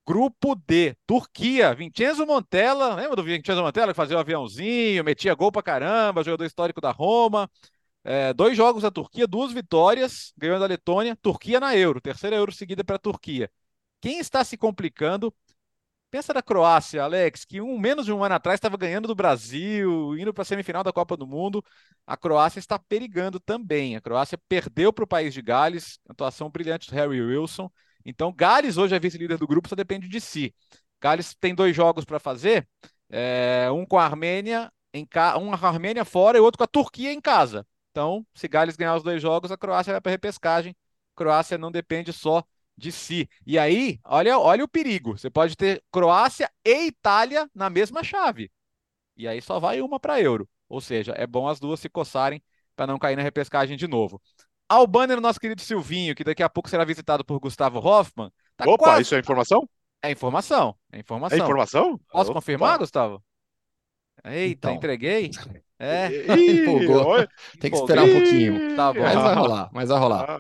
Grupo D, Turquia, Vincenzo Montella, lembra do Vincenzo Montella que fazia o aviãozinho, metia gol pra caramba, jogador histórico da Roma. É, dois jogos da Turquia, duas vitórias, ganhou da Letônia, Turquia na Euro, terceira Euro seguida para a Turquia. Quem está se complicando Pensa na Croácia, Alex, que um menos de um ano atrás estava ganhando do Brasil, indo para a semifinal da Copa do Mundo. A Croácia está perigando também. A Croácia perdeu para o país de Gales, atuação brilhante do Harry Wilson. Então, Gales hoje é vice-líder do grupo, só depende de si. Gales tem dois jogos para fazer, é, um com a Armênia, em ca... um com a Armênia fora e outro com a Turquia em casa. Então, se Gales ganhar os dois jogos, a Croácia vai para repescagem. A Croácia não depende só de si. E aí, olha, olha o perigo. Você pode ter Croácia e Itália na mesma chave. E aí só vai uma para euro. Ou seja, é bom as duas se coçarem para não cair na repescagem de novo. Albânia, no nosso querido Silvinho, que daqui a pouco será visitado por Gustavo Hoffman. Tá Opa, quase... isso é informação? É informação. É informação. É informação? Posso Opa. confirmar, Gustavo? Eita, então. entreguei. É, Ih, empolgou. Tem que esperar um pouquinho. Tá bom. Mas vai rolar, mas vai rolar. Ah,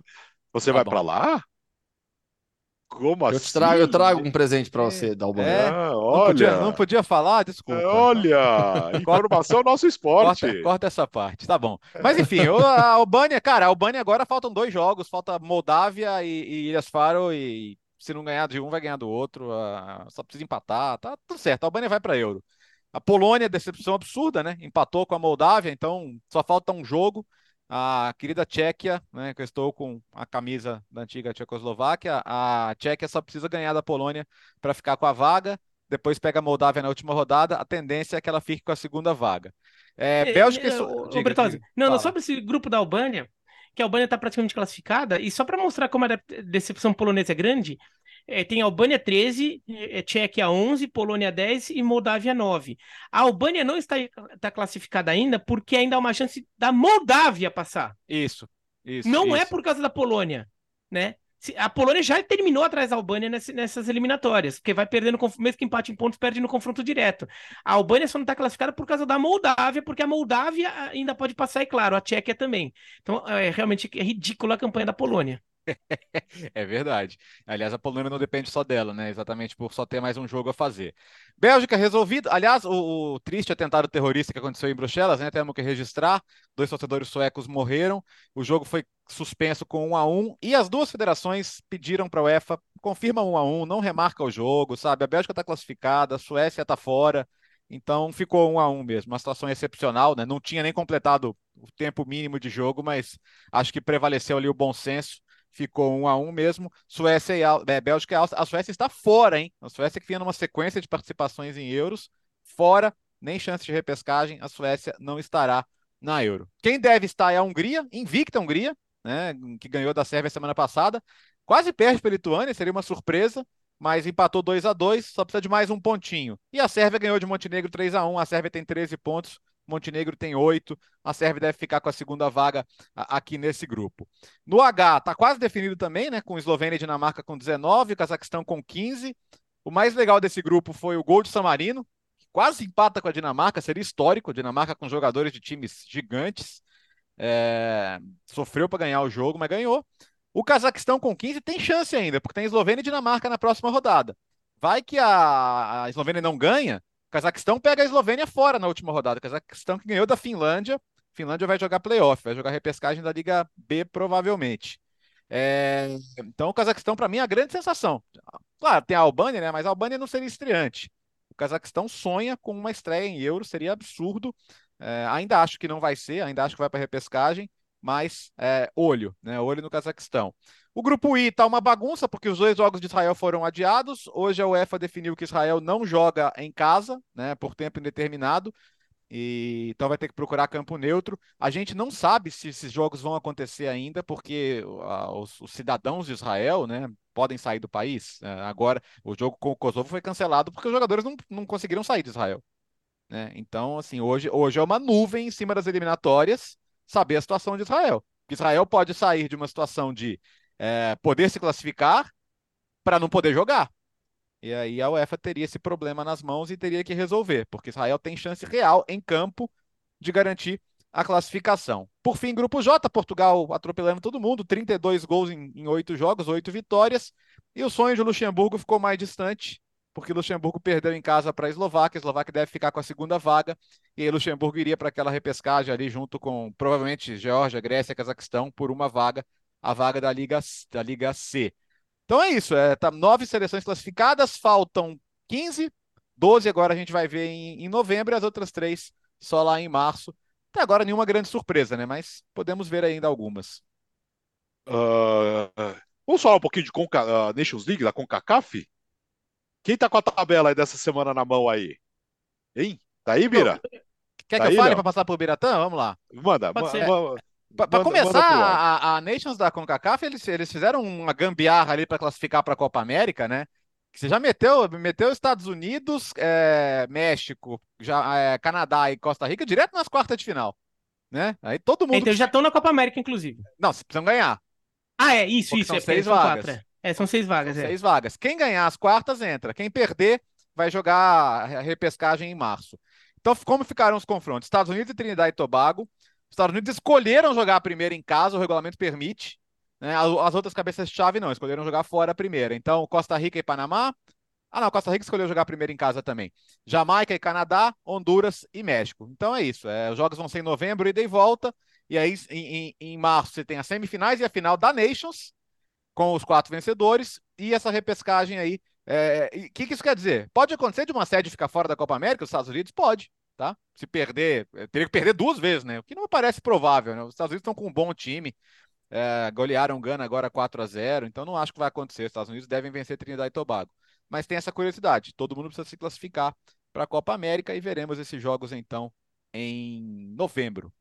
você tá vai para lá? Como eu assim? Trago, eu trago um presente para você, Dalbon. É, ah, olha. Não podia, não podia falar? Desculpa. É, olha, informação é nosso esporte. Corta, corta, essa parte, tá bom. Mas enfim, a Albânia, cara, a Albânia agora faltam dois jogos, falta Moldávia e, e Ilhas Faro e se não ganhar de um, vai ganhar do outro. Uh, só precisa empatar, tá tudo certo. A Albânia vai para Euro. A Polônia, decepção absurda, né? Empatou com a Moldávia, então só falta um jogo a querida Tchequia, né, que eu estou com a camisa da antiga Tchecoslováquia, a Tchequia só precisa ganhar da Polônia para ficar com a vaga, depois pega a Moldávia na última rodada, a tendência é que ela fique com a segunda vaga. É, é, Bélgica... É, diga, Bertozzi, diga, não, não, sobre esse grupo da Albânia, que a Albânia está praticamente classificada, e só para mostrar como a decepção polonesa é grande, é, tem Albânia 13, é, Tchequia 11, Polônia 10 e Moldávia 9. A Albânia não está, está classificada ainda porque ainda há uma chance da Moldávia passar. Isso, isso. Não é isso. é por causa da Polônia, né? A Polônia já terminou atrás da Albânia nessas eliminatórias, porque vai perdendo, mesmo que empate em pontos, perde no confronto direto. A Albânia só não está classificada por causa da Moldávia, porque a Moldávia ainda pode passar, e claro, a Tchequia também. Então, é realmente é ridícula a campanha da Polônia. é verdade. Aliás, a Polônia não depende só dela, né? Exatamente por só ter mais um jogo a fazer. Bélgica resolvido. Aliás, o, o triste atentado terrorista que aconteceu em Bruxelas, né? Temos que registrar. Dois torcedores suecos morreram. O jogo foi suspenso com um a um e as duas federações pediram para a UEFA confirma um a um, não remarca o jogo, sabe? A Bélgica está classificada, a Suécia está fora. Então ficou um a um mesmo, uma situação excepcional, né? Não tinha nem completado o tempo mínimo de jogo, mas acho que prevaleceu ali o bom senso. Ficou um a um mesmo. Suécia e é, Bélgica e Áustria. A Suécia está fora, hein? A Suécia que vinha numa sequência de participações em euros, fora, nem chance de repescagem. A Suécia não estará na Euro. Quem deve estar é a Hungria, invicta a Hungria, né? Que ganhou da Sérvia semana passada. Quase perde para a Lituânia, seria uma surpresa mas empatou 2 a 2 só precisa de mais um pontinho. E a Sérvia ganhou de Montenegro 3 a 1 a Sérvia tem 13 pontos, Montenegro tem 8, a Sérvia deve ficar com a segunda vaga aqui nesse grupo. No H, está quase definido também, né, com Eslovênia e Dinamarca com 19, Cazaquistão com 15. O mais legal desse grupo foi o gol de San Marino, que quase empata com a Dinamarca, seria histórico, a Dinamarca com jogadores de times gigantes. É... sofreu para ganhar o jogo, mas ganhou. O Cazaquistão com 15 tem chance ainda, porque tem Eslovênia e Dinamarca na próxima rodada. Vai que a, a Eslovênia não ganha, o Cazaquistão pega a Eslovênia fora na última rodada. O Cazaquistão que ganhou da Finlândia. Finlândia vai jogar playoff, vai jogar repescagem da Liga B, provavelmente. É... Então, o Cazaquistão, para mim, é a grande sensação. Claro, tem a Albânia, né? Mas a Albânia não seria estreante. O Cazaquistão sonha com uma estreia em Euro, seria absurdo. É... ainda acho que não vai ser, ainda acho que vai para repescagem mas é, olho, né? Olho no Cazaquistão. O grupo I está uma bagunça, porque os dois jogos de Israel foram adiados. Hoje a UEFA definiu que Israel não joga em casa, né, por tempo indeterminado. E, então vai ter que procurar campo neutro. A gente não sabe se esses jogos vão acontecer ainda, porque a, os, os, cidadãos de Israel né, podem sair do país. É, agora, o jogo com o Kosovo foi cancelado porque os jogadores não, não conseguiram sair de Israel. Né? Então, assim, hoje, hoje é uma nuvem em cima das eliminatórias saber a situação de Israel. Israel pode sair de uma situação de é, poder se classificar para não poder jogar. E aí a UEFA teria esse problema nas mãos e teria que resolver, porque Israel tem chance real em campo de garantir a classificação. Por fim, grupo J, Portugal atropelando todo mundo, 32 gols em, em 8 jogos, 8 vitórias, e o sonho de Luxemburgo ficou mais distante, porque Luxemburgo perdeu em casa para a Eslováquia, a Eslováquia deve ficar com a segunda vaga, e aí Luxemburgo iria para aquela repescagem ali junto com provavelmente Geórgia, Grécia, Cazaquistão por uma vaga, a vaga da Liga, da Liga C. Então é isso, é, tá nove seleções classificadas, faltam 15, 12 agora a gente vai ver em, em novembro, e as outras três só lá em março. Até agora nenhuma grande surpresa, né? Mas podemos ver ainda algumas. Uh, vamos falar um pouquinho de Conca, uh, Nations League, da CONCACAF? Quem tá com a tabela aí dessa semana na mão aí? Hein? Tá aí, Bira? Quer Tá que eu aí, fale Léo? para passar pro Biratã? Vamos lá. Manda, Pode ma- ser. ma- Para começar, a, a- Nations da CONCACAF, eles, eles fizeram uma gambiarra ali para classificar para a Copa América, né? Que Você já meteu, meteu Estados Unidos, é, México, já, é, Canadá e Costa Rica direto nas quartas de final, né? Aí todo mundo... Então já estão na Copa América, inclusive. Não, vocês precisam ganhar. Ah, é, isso, Porque isso. são é, seis são vagas. quatro, é. É, são seis vagas, São é. seis vagas. Quem ganhar as quartas entra. Quem perder vai jogar a repescagem em março. Então, como ficaram os confrontos? Estados Unidos e Trinidad e Tobago. Os Estados Unidos escolheram jogar a primeira em casa, o regulamento permite. né? As as outras cabeças de chave não, escolheram jogar fora a primeira. Então, Costa Rica e Panamá. Ah, não, Costa Rica escolheu jogar a primeira em casa também. Jamaica e Canadá, Honduras e México. Então é isso. é, os jogos vão ser em novembro, ida e volta. E aí, em, em- em março, você tem as semifinais e a final da Nations com os quatro vencedores e essa repescagem aí. É, O que, que isso quer dizer? Pode acontecer de uma sede ficar fora da Copa América, os Estados Unidos? Pode, tá? Se perder, eh, teria que perder duas vezes, né? O que não parece provável, né? Os Estados Unidos estão com um bom time, é, golearam Gana agora 4 a 0 então não acho que vai acontecer. Os Estados Unidos devem vencer Trinidad e Tobago. Mas tem essa curiosidade: todo mundo precisa se classificar para a Copa América e veremos esses jogos então em novembro.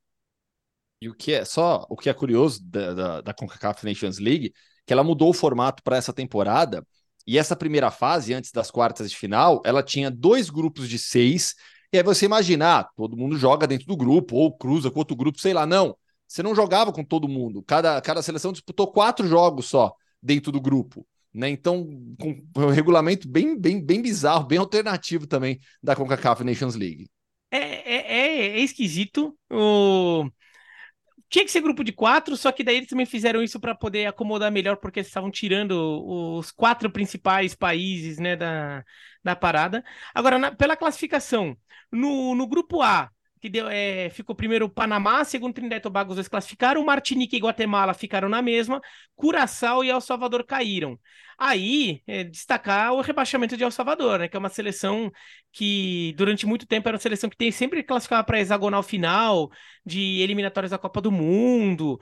E o que é só o que é curioso da, da, da CONCACAF Nations League, que ela mudou o formato para essa temporada, e essa primeira fase, antes das quartas de final, ela tinha dois grupos de seis, e aí você imagina, ah, todo mundo joga dentro do grupo, ou cruza com outro grupo, sei lá, não. Você não jogava com todo mundo. Cada, cada seleção disputou quatro jogos só dentro do grupo. Né? Então, com um regulamento bem, bem, bem bizarro, bem alternativo também da CONCACAF Nations League. É, é, é, é esquisito. O... Tinha que ser grupo de quatro, só que daí eles também fizeram isso para poder acomodar melhor, porque eles estavam tirando os quatro principais países né, da, da parada. Agora, na- pela classificação, no, no grupo A, que deu, é, ficou primeiro o Panamá, segundo Trinidad e Tobago, os dois classificaram, Martinique e Guatemala ficaram na mesma, Curaçao e El Salvador caíram. Aí, é, destacar o rebaixamento de El Salvador, né, que é uma seleção que durante muito tempo era uma seleção que tem sempre classificava para hexagonal final de eliminatórias da Copa do Mundo,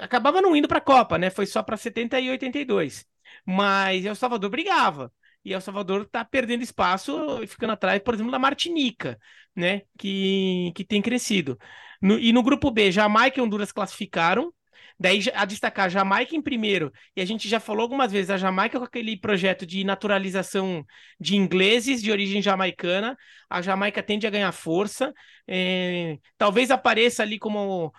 acabava não indo para a Copa, né? Foi só para 70 e 82. Mas El Salvador brigava e El Salvador está perdendo espaço e ficando atrás, por exemplo, da Martinica, né? Que, que tem crescido. No, e no grupo B, Jamaica e Honduras classificaram. Daí a destacar Jamaica em primeiro, e a gente já falou algumas vezes, a Jamaica com aquele projeto de naturalização de ingleses de origem jamaicana, a Jamaica tende a ganhar força, é, talvez apareça ali como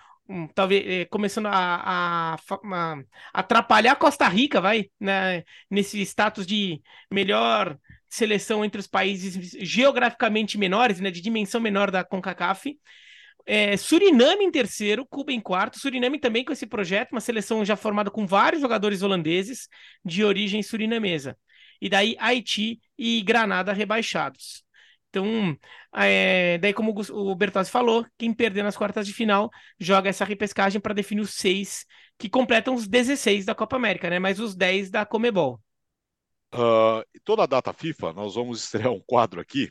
talvez é, começando a, a, a, atrapalhar Costa Rica, vai, né, nesse status de melhor seleção entre os países geograficamente menores, né, de dimensão menor da CONCACAF. É, Suriname em terceiro, Cuba em quarto. Suriname também com esse projeto, uma seleção já formada com vários jogadores holandeses de origem surinamesa. E daí Haiti e Granada rebaixados. Então, é, daí, como o Bertozzi falou, quem perder nas quartas de final joga essa repescagem para definir os seis que completam os 16 da Copa América, né? Mais os 10 da Comebol. Uh, toda a data FIFA, nós vamos estrear um quadro aqui.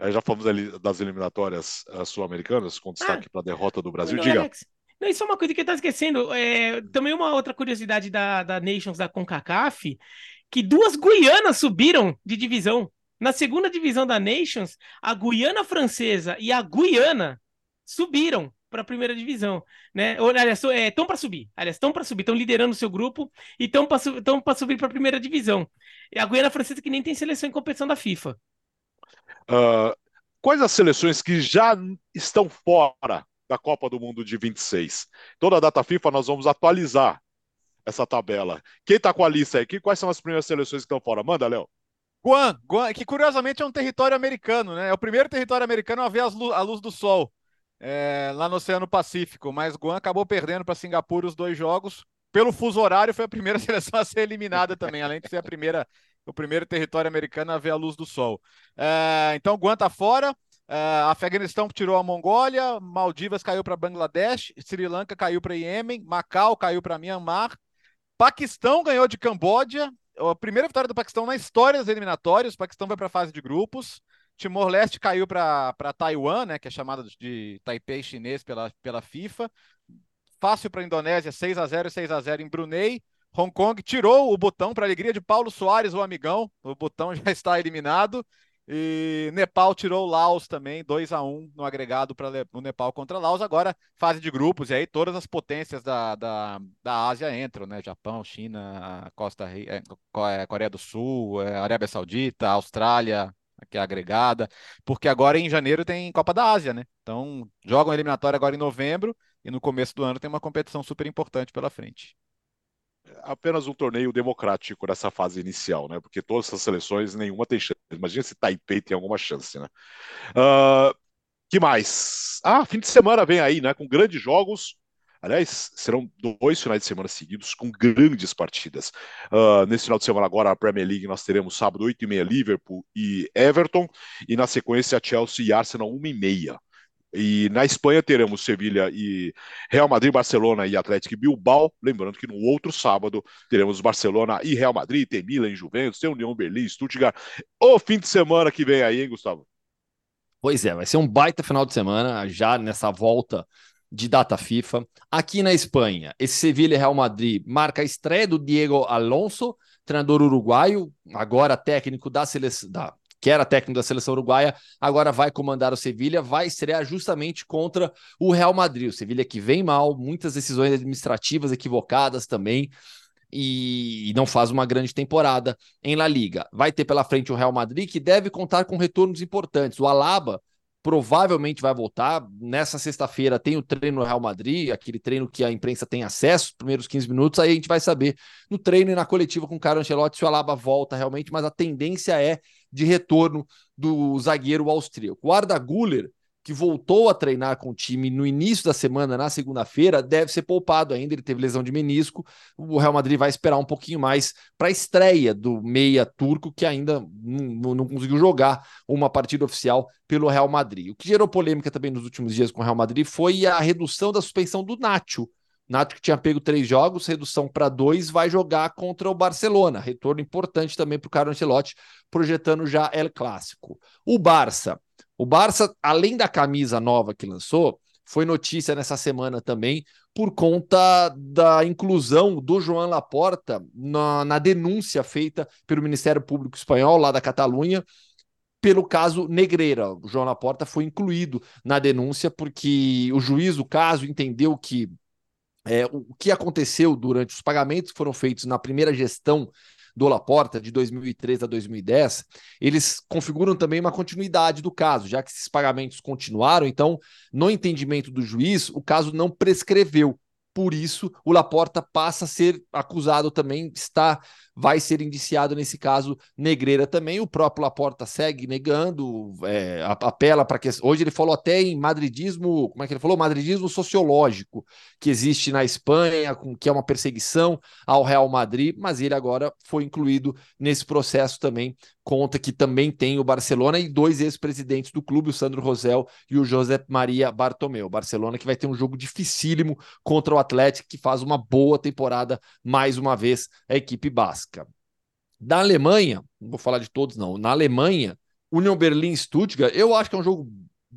Uh, já falamos ali das eliminatórias uh, sul-americanas, com destaque ah, para a derrota do Brasil. Diga. Alex. Não, isso é uma coisa que eu estou esquecendo. É, também uma outra curiosidade da, da Nations da CONCACAF, que duas Guianas subiram de divisão. Na segunda divisão da Nations, a Guiana Francesa e a Guiana subiram para a primeira divisão, né? Aliás, estão é, para subir. Aliás, estão para subir, estão liderando o seu grupo e estão para subir para a primeira divisão. E a Guiana Francesa que nem tem seleção em competição da FIFA. Uh, quais as seleções que já estão fora da Copa do Mundo de 26? Toda a data FIFA nós vamos atualizar essa tabela. Quem está com a lista aqui? Quais são as primeiras seleções que estão fora? Manda, Léo. Guam, Guam, que curiosamente é um território americano, né? É o primeiro território americano a ver a luz do sol é, lá no Oceano Pacífico, mas Guam acabou perdendo para Singapura os dois jogos. Pelo fuso horário, foi a primeira seleção a ser eliminada também, além de ser a primeira, o primeiro território americano a ver a luz do sol. É, então, Guam está fora. É, Afeganistão tirou a Mongólia, Maldivas caiu para Bangladesh, Sri Lanka caiu para Iêmen, Macau caiu para Myanmar, Paquistão ganhou de Camboja, a primeira vitória do Paquistão na história das eliminatórias. O Paquistão vai para a fase de grupos. Timor-Leste caiu para Taiwan, né, que é chamada de Taipei chinês pela, pela FIFA. Fácil para a Indonésia, 6 a 0 e 6 a 0 em Brunei. Hong Kong tirou o botão para alegria de Paulo Soares, o amigão. O botão já está eliminado. E Nepal tirou Laos também, 2 a 1 no agregado para o Nepal contra Laos. Agora, fase de grupos, e aí todas as potências da, da, da Ásia entram, né? Japão, China, Costa Rica, é, é, Coreia do Sul, é, Arábia Saudita, Austrália, que é agregada, porque agora em janeiro tem Copa da Ásia, né? Então, jogam eliminatória agora em novembro e no começo do ano tem uma competição super importante pela frente apenas um torneio democrático nessa fase inicial, né? Porque todas essas seleções, nenhuma tem chance. Imagina se Taipei tem alguma chance, né? Uh, que mais? Ah, fim de semana vem aí, né? Com grandes jogos. Aliás, serão dois finais de semana seguidos com grandes partidas. Uh, nesse final de semana agora, a Premier League, nós teremos sábado 8h30 Liverpool e Everton. E na sequência, Chelsea e Arsenal 1h30. E na Espanha teremos Sevilha e Real Madrid, Barcelona e Atlético e Bilbao. Lembrando que no outro sábado teremos Barcelona e Real Madrid, tem Milan Juventus, tem União Berlim, Stuttgart. O fim de semana que vem aí, hein, Gustavo? Pois é, vai ser um baita final de semana já nessa volta de data FIFA. Aqui na Espanha, esse Sevilha e Real Madrid marca a estreia do Diego Alonso, treinador uruguaio, agora técnico da seleção da que era técnico da seleção uruguaia, agora vai comandar o Sevilha, vai estrear justamente contra o Real Madrid. O Sevilha que vem mal, muitas decisões administrativas equivocadas também. E não faz uma grande temporada em La Liga. Vai ter pela frente o Real Madrid, que deve contar com retornos importantes. O Alaba provavelmente vai voltar. Nessa sexta-feira tem o treino no Real Madrid, aquele treino que a imprensa tem acesso, primeiros 15 minutos, aí a gente vai saber no treino e na coletiva com o Carlo Ancelotti se o Alaba volta realmente, mas a tendência é de retorno do zagueiro austríaco. O Arda Guller, que voltou a treinar com o time no início da semana, na segunda-feira, deve ser poupado ainda. Ele teve lesão de menisco. O Real Madrid vai esperar um pouquinho mais para a estreia do meia turco, que ainda não, não, conseguiu jogar uma partida oficial pelo Real Madrid. O que gerou polêmica também nos últimos dias com o Real Madrid foi a redução da suspensão do Nacho. Nacho que tinha pego três jogos, redução para dois, vai jogar contra o Barcelona. Retorno importante também para o Carlo Ancelotti, projetando já El Clássico. O Barça o Barça, além da camisa nova que lançou, foi notícia nessa semana também por conta da inclusão do João Laporta na, na denúncia feita pelo Ministério Público Espanhol, lá da Catalunha, pelo caso Negreira. O João Laporta foi incluído na denúncia porque o juiz do caso entendeu que é, o que aconteceu durante os pagamentos que foram feitos na primeira gestão do Laporta, de 2003 a 2010, eles configuram também uma continuidade do caso, já que esses pagamentos continuaram, então, no entendimento do juiz, o caso não prescreveu. Por isso, o Laporta passa a ser acusado também, está vai ser indiciado nesse caso Negreira também. O próprio Laporta segue negando, é, apela para que. Hoje ele falou até em madridismo, como é que ele falou? Madridismo sociológico que existe na Espanha, com, que é uma perseguição ao Real Madrid, mas ele agora foi incluído nesse processo também. Conta que também tem o Barcelona e dois ex-presidentes do clube, o Sandro Rosel e o José Maria Bartomeu. Barcelona que vai ter um jogo dificílimo contra o Atlético, que faz uma boa temporada mais uma vez, a equipe basca. Da Alemanha, não vou falar de todos, não. Na Alemanha, Union Berlin Stuttgart, eu acho que é um jogo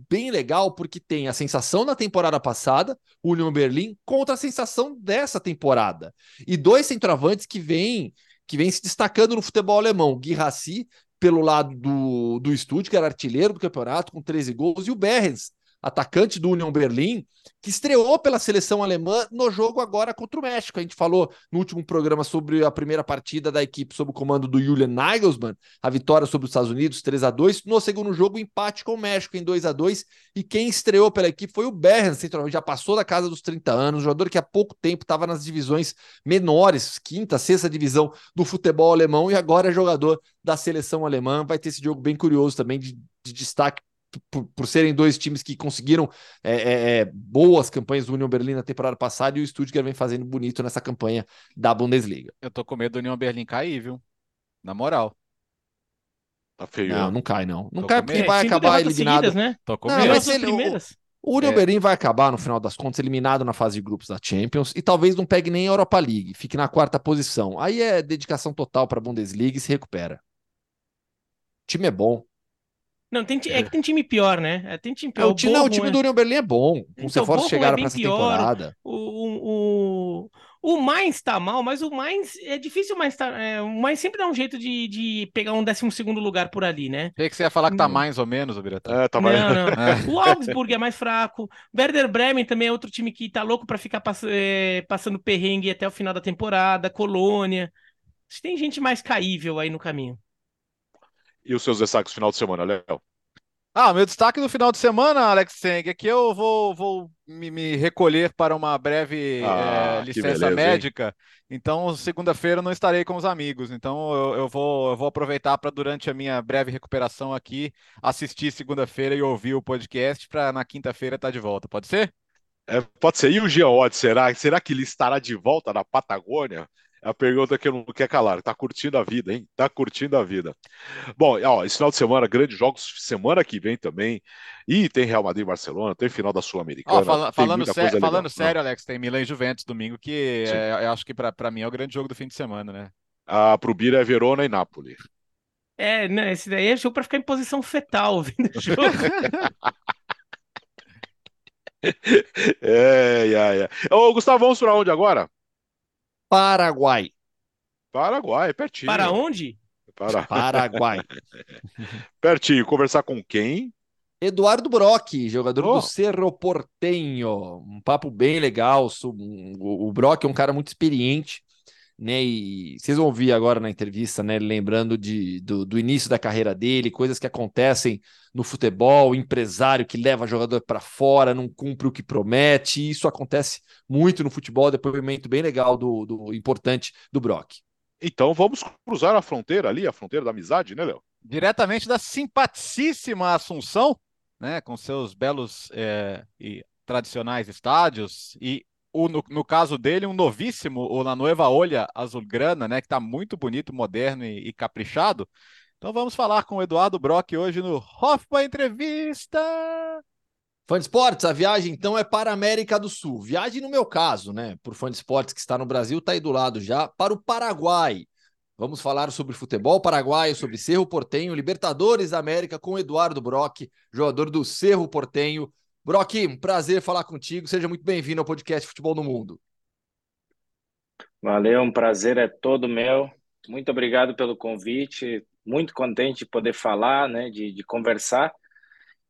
bem legal porque tem a sensação da temporada passada, Union Berlin, contra a sensação dessa temporada. E dois centroavantes que vêm que vem se destacando no futebol alemão, Guirassi pelo lado do, do Stuttgart, artilheiro do campeonato com 13 gols, e o Berrens, atacante do Union Berlim, que estreou pela seleção alemã no jogo agora contra o México. A gente falou no último programa sobre a primeira partida da equipe sob o comando do Julian Nagelsmann, a vitória sobre os Estados Unidos 3 a 2 No segundo jogo, empate com o México em 2 a 2 E quem estreou pela equipe foi o Berren, centralmente já passou da casa dos 30 anos, jogador que há pouco tempo estava nas divisões menores, quinta, sexta divisão do futebol alemão e agora é jogador da seleção alemã. Vai ter esse jogo bem curioso também de, de destaque por, por, serem dois times que conseguiram é, é, é, boas campanhas do Union Berlim na temporada passada e o Stuttgart vem fazendo bonito nessa campanha da Bundesliga. Eu tô com medo do Union Berlim cair, viu? Na moral. Tá feio. Não, não cai não. Não tô cai porque vai acabar eliminado. Seguidas, né? Tô com não, medo. Ele, primeiras. O, Union é. Berlim vai acabar, no final das contas, eliminado na fase de grupos da Champions e talvez não pegue nem a Europa League, fique na quarta posição. Aí é dedicação total para a Bundesliga e se recupera. O time é bom. Não, tem, é que tem time pior, né? É, tem time pior. É, o, time, não, o time é... do União Berlim é bom. Então, se for chegar é para essa pior. temporada. O, o, o, o Mainz tá mal, mas o Mainz é difícil mais tá, é, o Mainz sempre dá um jeito de, de pegar um 12 segundo lugar por ali, né? Tem que você ia falar que tá hum. mais ou menos, o Biratã. É, tá mais. Não, não. É. O Augsburg é mais fraco. Werder Bremen também é outro time que tá louco para ficar pass é, passando perrengue até o final da temporada. Colônia. Tem gente mais caível aí no caminho. E os seus destaques final de semana, Léo? Ah, meu destaque no final de semana, Alex Seng, é que eu vou, vou me, me recolher para uma breve ah, é, licença beleza, médica. Hein? Então, segunda-feira não estarei com os amigos. Então, eu, eu vou, eu vou aproveitar para, durante a minha breve recuperação aqui, assistir segunda-feira e ouvir o podcast para na quinta-feira estar tá de volta. Pode ser? É, pode ser. E o Geode, será? Será que ele estará de volta na Patagônia? A pergunta que eu não quer calar. Tá curtindo a vida, hein? Tá curtindo a vida. Bom, ó, esse final de semana, grandes jogos, semana que vem também. E tem Real Madrid e Barcelona, tem final da Sul-Americana. Fala, falando, sé falando sério, Alex, tem Milan e Juventus domingo, que é, eu acho que para mim é o grande jogo do fim de semana, né? Ah, pro Bira é Verona e Nápoles. É, né, esse daí é jogo para ficar em posição fetal vendo o jogo. é, é, é. Ô, Gustavo, vamos para onde agora? Paraguai. Paraguai, pertinho. Para onde? Para... Paraguai. pertinho. Conversar com quem? Eduardo Brock, jogador oh. do Cerro Portenho. Um papo bem legal. O Brock é um cara muito experiente né? E vocês vão ouvir agora na entrevista, né? Lembrando de, do, do início da carreira dele, coisas que acontecem no futebol, empresário que leva jogador para fora, não cumpre o que promete. Isso acontece muito no futebol. Depoimento bem legal do, do importante do Brock. Então vamos cruzar a fronteira ali, a fronteira da amizade, né, Léo? Diretamente da simpaticíssima Assunção. né, com seus belos é, e tradicionais estádios, e o, no, no, caso dele, um novíssimo, o La Nueva Olha Azulgrana, né, que está muito bonito, moderno e, e, caprichado. Então vamos falar com o Eduardo Brock hoje no Hoffman Entrevista. Fã de Esportes, a viagem então é para a América do Sul. Viagem no meu caso, né? Por Fã de Esportes que está no Brasil, está aí do lado já, para o Paraguai. Vamos falar sobre futebol paraguaio, sobre Cerro Portenho, Libertadores da América com Eduardo Brock, jogador do Cerro Portenho. Brock, um prazer falar contigo. Seja muito bem-vindo ao podcast Futebol no Mundo. Valeu, um prazer é todo meu. Muito obrigado pelo convite. Muito contente de poder falar, né, de, de conversar.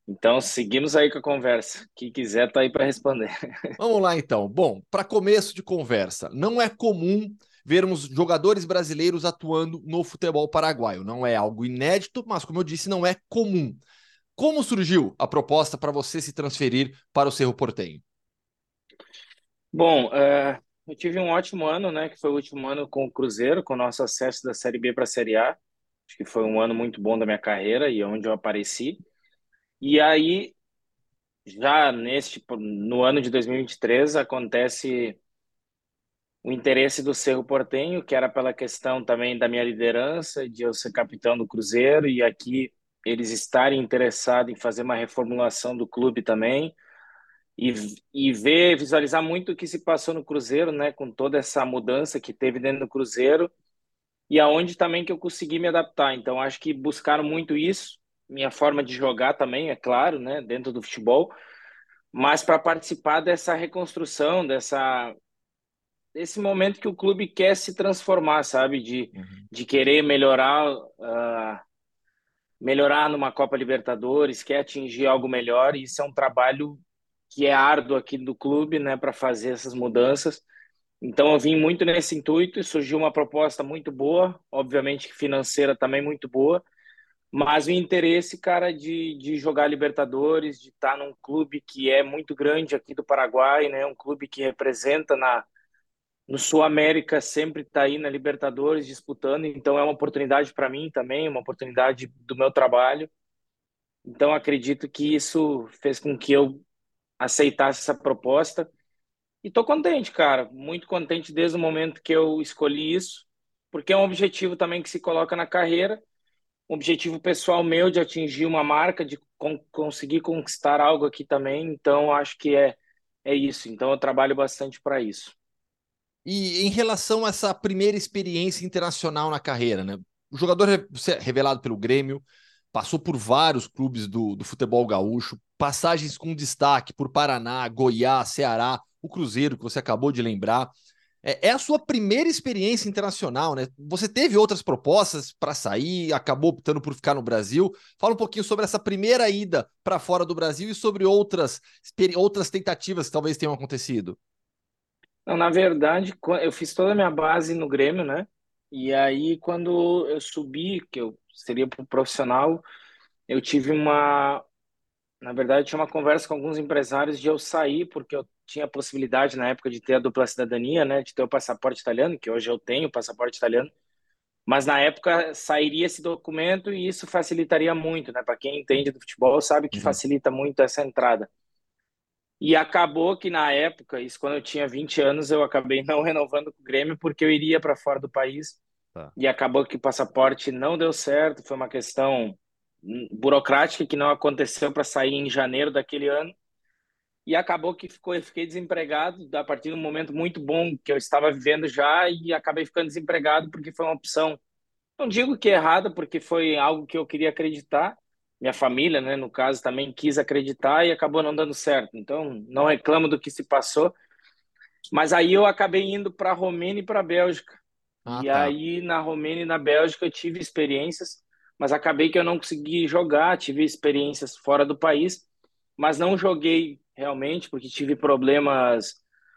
Então, seguimos aí com a conversa. Quem quiser tá aí para responder. Vamos lá, então. Bom, para começo de conversa, não é comum vermos jogadores brasileiros atuando no futebol paraguaio. Não é algo inédito, mas, como eu disse, não é comum. Como surgiu a proposta para você se transferir para o Cerro Portenho? Bom, uh, eu tive um ótimo ano, né? Que foi o último ano com o Cruzeiro, com o nosso acesso da Série B para a Série A. Acho que foi um ano muito bom da minha carreira e onde eu apareci. E aí, já neste, no ano de 2023, acontece o interesse do Cerro Portenho, que era pela questão também da minha liderança, de eu ser capitão do Cruzeiro, e aqui eles estarem interessados em fazer uma reformulação do clube também, e, e ver, visualizar muito o que se passou no Cruzeiro, né, com toda essa mudança que teve dentro do Cruzeiro, e aonde também que eu consegui me adaptar. Então, acho que buscaram muito isso, minha forma de jogar também, é claro, né, dentro do futebol, mas para participar dessa reconstrução, dessa desse momento que o clube quer se transformar, sabe, de, uhum. de querer melhorar uh, melhorar numa Copa Libertadores, quer atingir algo melhor, e isso é um trabalho que é árduo aqui do clube, né, para fazer essas mudanças. Então eu vim muito nesse intuito e surgiu uma proposta muito boa, obviamente financeira também muito boa, mas o interesse, cara, de, de jogar Libertadores, de estar num clube que é muito grande aqui do Paraguai, né? Um clube que representa na no Sul América sempre está aí na Libertadores disputando, então é uma oportunidade para mim também, uma oportunidade do meu trabalho. Então acredito que isso fez com que eu aceitasse essa proposta e estou contente, cara, muito contente desde o momento que eu escolhi isso, porque é um objetivo também que se coloca na carreira um objetivo pessoal meu de atingir uma marca, de con conseguir conquistar algo aqui também. Então, acho que é, é isso. Então, eu trabalho bastante para isso. E em relação a essa primeira experiência internacional na carreira, né? O jogador revelado pelo Grêmio, passou por vários clubes do, do futebol gaúcho, passagens com destaque por Paraná, Goiás, Ceará, o Cruzeiro, que você acabou de lembrar. É, é a sua primeira experiência internacional, né? Você teve outras propostas para sair, acabou optando por ficar no Brasil. Fala um pouquinho sobre essa primeira ida para fora do Brasil e sobre outras, outras tentativas que talvez tenham acontecido. Não, na verdade, eu fiz toda a minha base no Grêmio, né? E aí, quando eu subi, que eu seria profissional, eu tive uma. Na verdade, tinha uma conversa com alguns empresários de eu sair, porque eu tinha a possibilidade na época de ter a dupla cidadania, né, de ter o passaporte italiano, que hoje eu tenho o passaporte italiano, mas na época sairia esse documento e isso facilitaria muito, né, para quem entende do futebol sabe que uhum. facilita muito essa entrada. E acabou que na época, isso quando eu tinha 20 anos, eu acabei não renovando com o Grêmio porque eu iria para fora do país. Tá. E acabou que o passaporte não deu certo, foi uma questão burocrática que não aconteceu para sair em janeiro daquele ano e acabou que ficou, eu fiquei desempregado a partir de um momento muito bom que eu estava vivendo já e acabei ficando desempregado porque foi uma opção, não digo que errada, porque foi algo que eu queria acreditar, minha família, né, no caso, também quis acreditar e acabou não dando certo. Então, não reclamo do que se passou. Mas aí eu acabei indo para a Romênia e para a Bélgica. Ah, e tá. aí na Romênia e na Bélgica eu tive experiências, mas acabei que eu não consegui jogar, tive experiências fora do país, mas não joguei realmente, porque tive problemas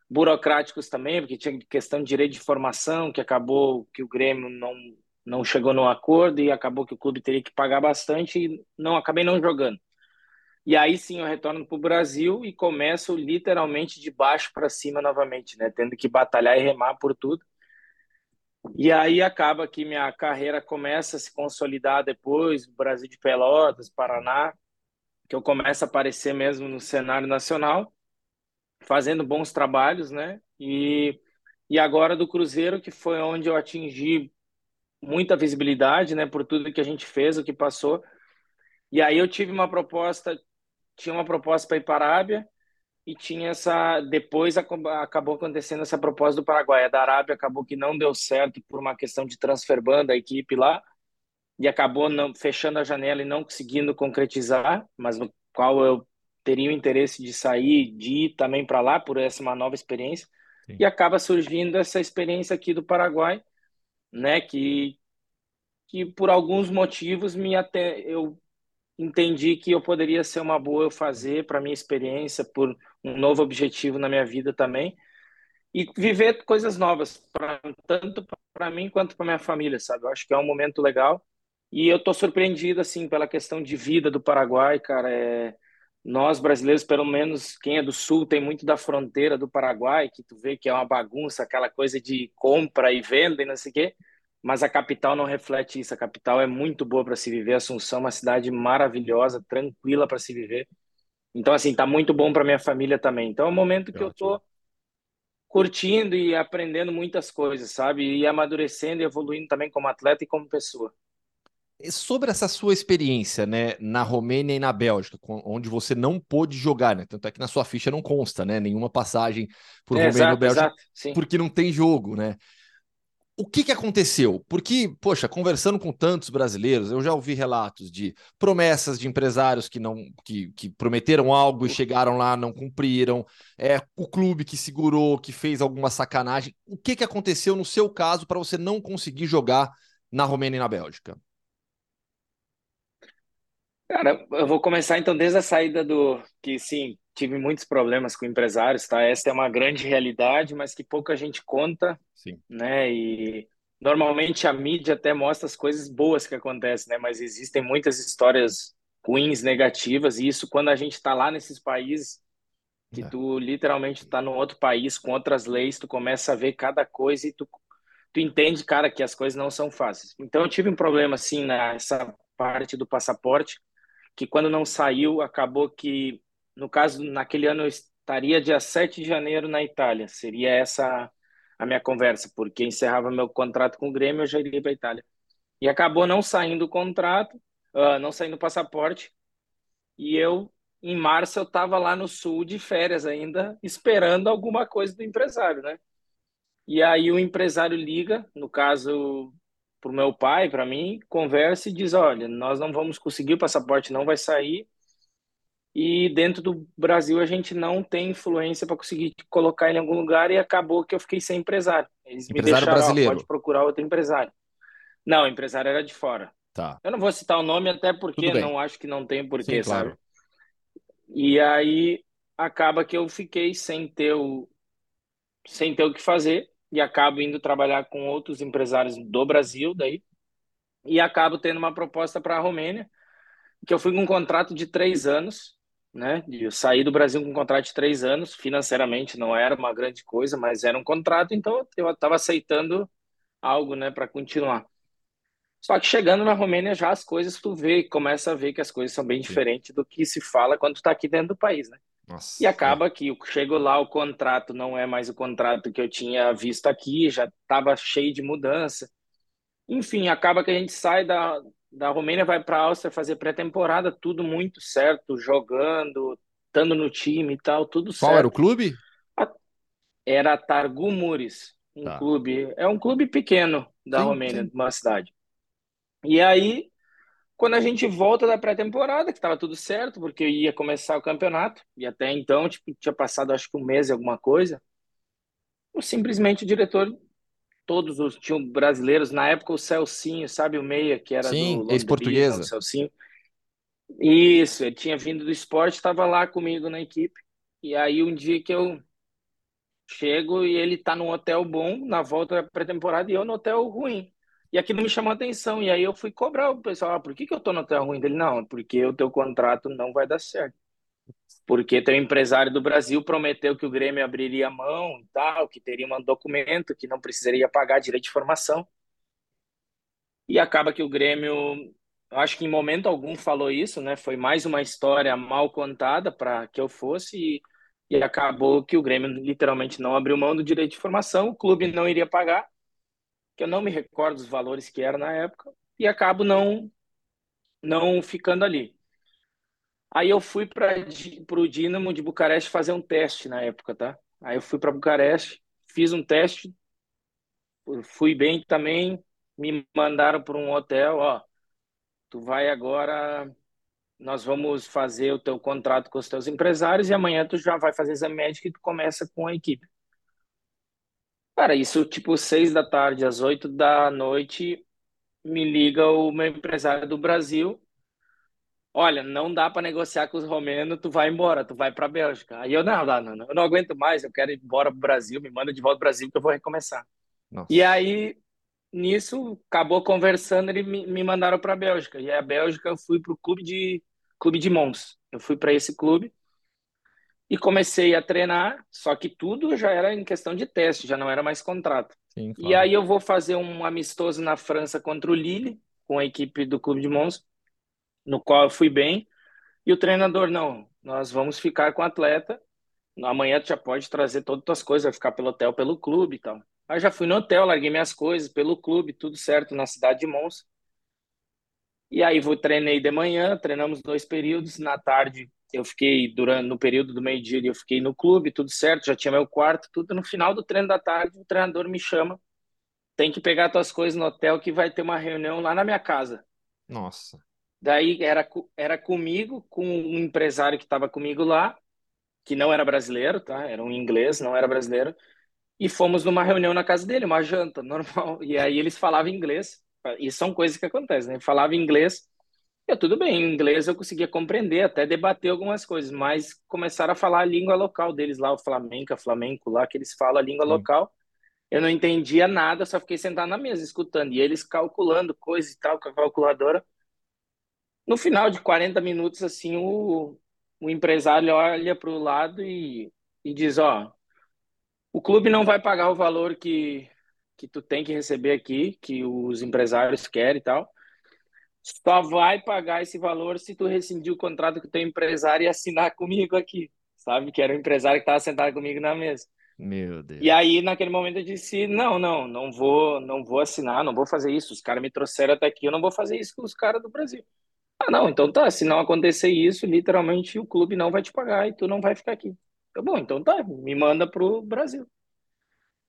burocráticos também, porque tinha questão de direito de formação, que acabou que o Grêmio não, não chegou no acordo e acabou que o clube teria que pagar bastante e não acabei não jogando. E aí sim eu retorno para o Brasil e começo literalmente de baixo para cima novamente, né? Tendo que batalhar e remar por tudo. E aí acaba que minha carreira começa a se consolidar depois, Brasil de Pelotas, Paraná, que eu começo a aparecer mesmo no cenário nacional, fazendo bons trabalhos, né? E, e agora do Cruzeiro, que foi onde eu atingi muita visibilidade, né, por tudo que a gente fez, o que passou. E aí eu tive uma proposta, tinha uma proposta para ir para a Arábia e tinha essa depois acabou acontecendo essa proposta do Paraguai, a da Arábia acabou que não deu certo por uma questão de transfer ban da equipe lá e acabou não fechando a janela e não conseguindo concretizar, mas no qual eu teria o interesse de sair, de ir também para lá por essa uma nova experiência. Sim. E acaba surgindo essa experiência aqui do Paraguai, né, que que por alguns motivos me até eu entendi que eu poderia ser uma boa eu fazer para minha experiência, por um novo objetivo na minha vida também e viver coisas novas, pra, tanto para mim quanto para minha família, sabe? Eu acho que é um momento legal e eu tô surpreendido assim pela questão de vida do Paraguai, cara. É... Nós brasileiros, pelo menos quem é do sul, tem muito da fronteira do Paraguai, que tu vê que é uma bagunça, aquela coisa de compra e venda e não sei o quê. Mas a capital não reflete isso. A capital é muito boa para se viver. Assunção é uma cidade maravilhosa, tranquila para se viver. Então, assim, tá muito bom para minha família também. Então, é um momento que eu tô curtindo e aprendendo muitas coisas, sabe? E amadurecendo e evoluindo também como atleta e como pessoa sobre essa sua experiência, né, na Romênia e na Bélgica, onde você não pôde jogar, né? Tanto é que na sua ficha não consta, né, nenhuma passagem por é, Romênia ou Bélgica, exato, porque não tem jogo, né? O que, que aconteceu? Porque, poxa, conversando com tantos brasileiros, eu já ouvi relatos de promessas de empresários que não que, que prometeram algo e chegaram lá, não cumpriram, é o clube que segurou, que fez alguma sacanagem. O que, que aconteceu no seu caso para você não conseguir jogar na Romênia e na Bélgica? Cara, eu vou começar então desde a saída do que sim, tive muitos problemas com empresários, tá? Essa é uma grande realidade, mas que pouca gente conta, sim. né? E normalmente a mídia até mostra as coisas boas que acontecem, né? Mas existem muitas histórias ruins, negativas, e isso quando a gente está lá nesses países que é. tu literalmente está num outro país com outras leis, tu começa a ver cada coisa e tu tu entende, cara, que as coisas não são fáceis. Então eu tive um problema assim nessa parte do passaporte que quando não saiu, acabou que, no caso, naquele ano eu estaria dia 7 de janeiro na Itália. Seria essa a minha conversa, porque encerrava meu contrato com o Grêmio, eu já iria para Itália. E acabou não saindo o contrato, uh, não saindo o passaporte, e eu, em março, eu estava lá no sul de férias ainda, esperando alguma coisa do empresário, né? E aí o empresário liga, no caso, para o meu pai, para mim, conversa e diz: olha, nós não vamos conseguir, o passaporte não vai sair. E dentro do Brasil a gente não tem influência para conseguir colocar ele em algum lugar e acabou que eu fiquei sem empresário. Eles empresário me deixaram, brasileiro. pode procurar outro empresário. Não, o empresário era de fora. Tá. Eu não vou citar o nome até porque não acho que não tem porquê, Sim, sabe? Claro. E aí acaba que eu fiquei sem ter o sem ter o que fazer e acabo indo trabalhar com outros empresários do Brasil daí e acabo tendo uma proposta para a Romênia que eu fui com um contrato de três anos né eu saí do Brasil com um contrato de três anos financeiramente não era uma grande coisa mas era um contrato então eu estava aceitando algo né para continuar. Só que chegando na Romênia já as coisas tu vê começa a ver que as coisas são bem diferentes do que se fala quando tu está aqui dentro do país né nossa, e acaba é. que chego lá, o contrato não é mais o contrato que eu tinha visto aqui, já estava cheio de mudança. Enfim, acaba que a gente sai da, da Romênia, vai para a Áustria fazer pré-temporada, tudo muito certo, jogando, estando no time e tal, tudo Qual certo. Qual era o clube? Era Targu Muris, um tá. clube, é um clube pequeno da sim, Romênia, sim. uma cidade. E aí quando a gente volta da pré-temporada, que estava tudo certo, porque ia começar o campeonato, e até então, tipo, tinha passado acho que um mês e alguma coisa, simplesmente o diretor, todos os tinham brasileiros, na época o Celcinho, sabe o Meia, que era Sim, ex-portuguesa. Celcinho. Isso, ele tinha vindo do esporte, estava lá comigo na equipe. E aí um dia que eu chego e ele tá num hotel bom na volta da pré-temporada e eu no hotel ruim. E aquilo me chamou a atenção. E aí eu fui cobrar o pessoal: ah, por que, que eu tô no hotel ruim dele? Não, porque o teu contrato não vai dar certo. Porque teu empresário do Brasil prometeu que o Grêmio abriria mão e tal, que teria um documento, que não precisaria pagar direito de formação. E acaba que o Grêmio acho que em momento algum falou isso, né? Foi mais uma história mal contada para que eu fosse e, e acabou que o Grêmio literalmente não abriu mão do direito de formação, o clube não iria pagar, que eu não me recordo dos valores que era na época, e acabo não não ficando ali. Aí eu fui para o Dinamo de Bucareste fazer um teste na época, tá? Aí eu fui para Bucareste, fiz um teste, fui bem também, me mandaram para um hotel, ó, tu vai agora, nós vamos fazer o teu contrato com os teus empresários e amanhã tu já vai fazer exame médico e tu começa com a equipe. Cara, isso tipo seis da tarde, às oito da noite, me liga o meu empresário do Brasil. Olha, não dá para negociar com os romenos, tu vai embora, tu vai para a Bélgica. Aí eu, não, não, não, eu não aguento mais, eu quero ir embora para o Brasil, me manda de volta para o Brasil que eu vou recomeçar. Nossa. E aí nisso, acabou conversando, ele me, me mandaram para a Bélgica. E a Bélgica eu fui para o clube de clube de Mons. Eu fui para esse clube e comecei a treinar, só que tudo já era em questão de teste, já não era mais contrato. Sim, claro. E aí eu vou fazer um amistoso na França contra o Lille, com a equipe do clube de Mons, no qual eu fui bem. E o treinador, não, nós vamos ficar com o atleta. Amanhã tu já pode trazer todas as tuas coisas, vai ficar pelo hotel, pelo clube e tal. Aí já fui no hotel, larguei minhas coisas pelo clube, tudo certo, na cidade de Mons. E aí vou treinei de manhã, treinamos dois períodos, na tarde eu fiquei durante no período do meio-dia eu fiquei no clube, tudo certo, já tinha meu quarto, tudo. No final do treino da tarde, o treinador me chama, tem que pegar tuas coisas no hotel que vai ter uma reunião lá na minha casa. Nossa. Daí era era comigo, com um empresário que estava comigo lá, que não era brasileiro, tá? Era um inglês, não era brasileiro e fomos numa reunião na casa dele, uma janta normal. E aí eles falavam inglês, e são coisas que acontecem, né? Falava inglês, eu tudo bem, em inglês eu conseguia compreender, até debater algumas coisas, mas começaram a falar a língua local deles lá, o flamenco, flamenco lá, que eles falam a língua Sim. local. Eu não entendia nada, só fiquei sentado na mesa escutando, e eles calculando coisas e tal com a calculadora. No final de 40 minutos, assim, o, o empresário olha para o lado e, e diz, ó, o clube não vai pagar o valor que, que tu tem que receber aqui, que os empresários querem e tal. Só vai pagar esse valor se tu rescindir o contrato com o teu empresário e assinar comigo aqui, sabe? Que era o empresário que estava sentado comigo na mesa. Meu Deus. E aí, naquele momento, eu disse: não, não, não vou, não vou assinar, não vou fazer isso. Os caras me trouxeram até aqui, eu não vou fazer isso com os caras do Brasil. Ah, não, então tá, se não acontecer isso, literalmente o clube não vai te pagar e tu não vai ficar aqui. Eu, bom, então tá, me manda pro Brasil.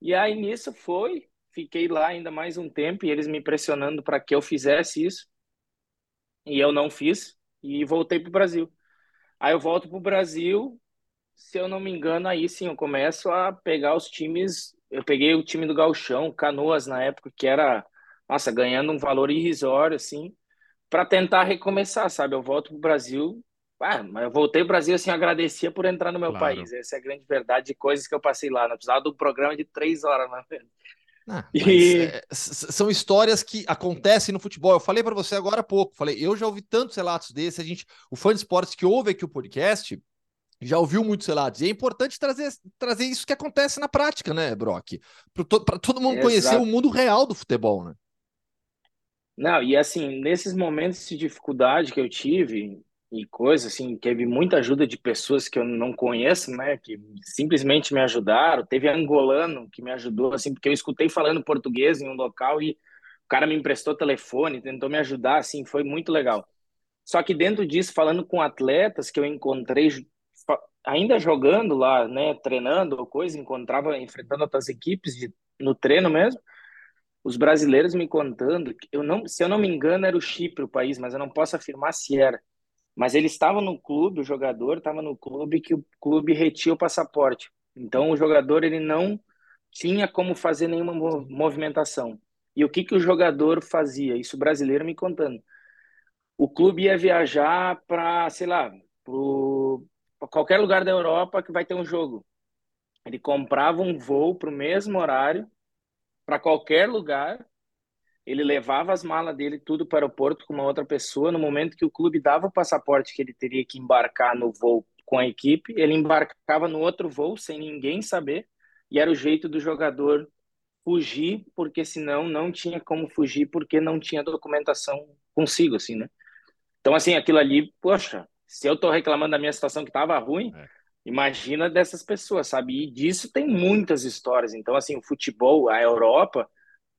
E aí nisso foi, fiquei lá ainda mais um tempo e eles me pressionando para que eu fizesse isso. E eu não fiz e voltei pro Brasil. Aí eu volto pro Brasil, se eu não me engano, aí sim eu começo a pegar os times. Eu peguei o time do Galchão, Canoas na época, que era, nossa, ganhando um valor irrisório, assim, para tentar recomeçar, sabe? Eu volto pro Brasil ah, mas eu voltei ao Brasil assim, agradecia por entrar no meu claro. país. Essa é a grande verdade de coisas que eu passei lá. Não precisava do programa de três horas, né? Ah, e... é, são histórias que acontecem no futebol. Eu falei para você agora há pouco. Falei, eu já ouvi tantos relatos desses. A gente, o fã de esportes que ouve aqui o podcast, já ouviu muitos relatos. E é importante trazer, trazer isso que acontece na prática, né, Brock? Para to, todo mundo Exato. conhecer o mundo real do futebol, né? Não, e assim, nesses momentos de dificuldade que eu tive, e coisa assim, teve muita ajuda de pessoas que eu não conheço, né, que simplesmente me ajudaram. Teve angolano que me ajudou assim, porque eu escutei falando português em um local e o cara me emprestou telefone, tentou me ajudar, assim, foi muito legal. Só que dentro disso, falando com atletas que eu encontrei ainda jogando lá, né, treinando ou coisa, encontrava enfrentando outras equipes de, no treino mesmo. Os brasileiros me contando, eu não, se eu não me engano, era o Chipre o país, mas eu não posso afirmar se era mas ele estava no clube, o jogador estava no clube que o clube retia o passaporte. Então o jogador ele não tinha como fazer nenhuma movimentação. E o que que o jogador fazia? Isso brasileiro me contando. O clube ia viajar para, sei lá, para qualquer lugar da Europa que vai ter um jogo. Ele comprava um voo para o mesmo horário para qualquer lugar ele levava as malas dele tudo para o aeroporto com uma outra pessoa. No momento que o clube dava o passaporte que ele teria que embarcar no voo com a equipe, ele embarcava no outro voo sem ninguém saber, e era o jeito do jogador fugir, porque senão não tinha como fugir, porque não tinha documentação consigo, assim, né? Então, assim, aquilo ali, poxa, se eu tô reclamando da minha situação que tava ruim, é. imagina dessas pessoas, sabe? E disso tem muitas histórias. Então, assim, o futebol, a Europa,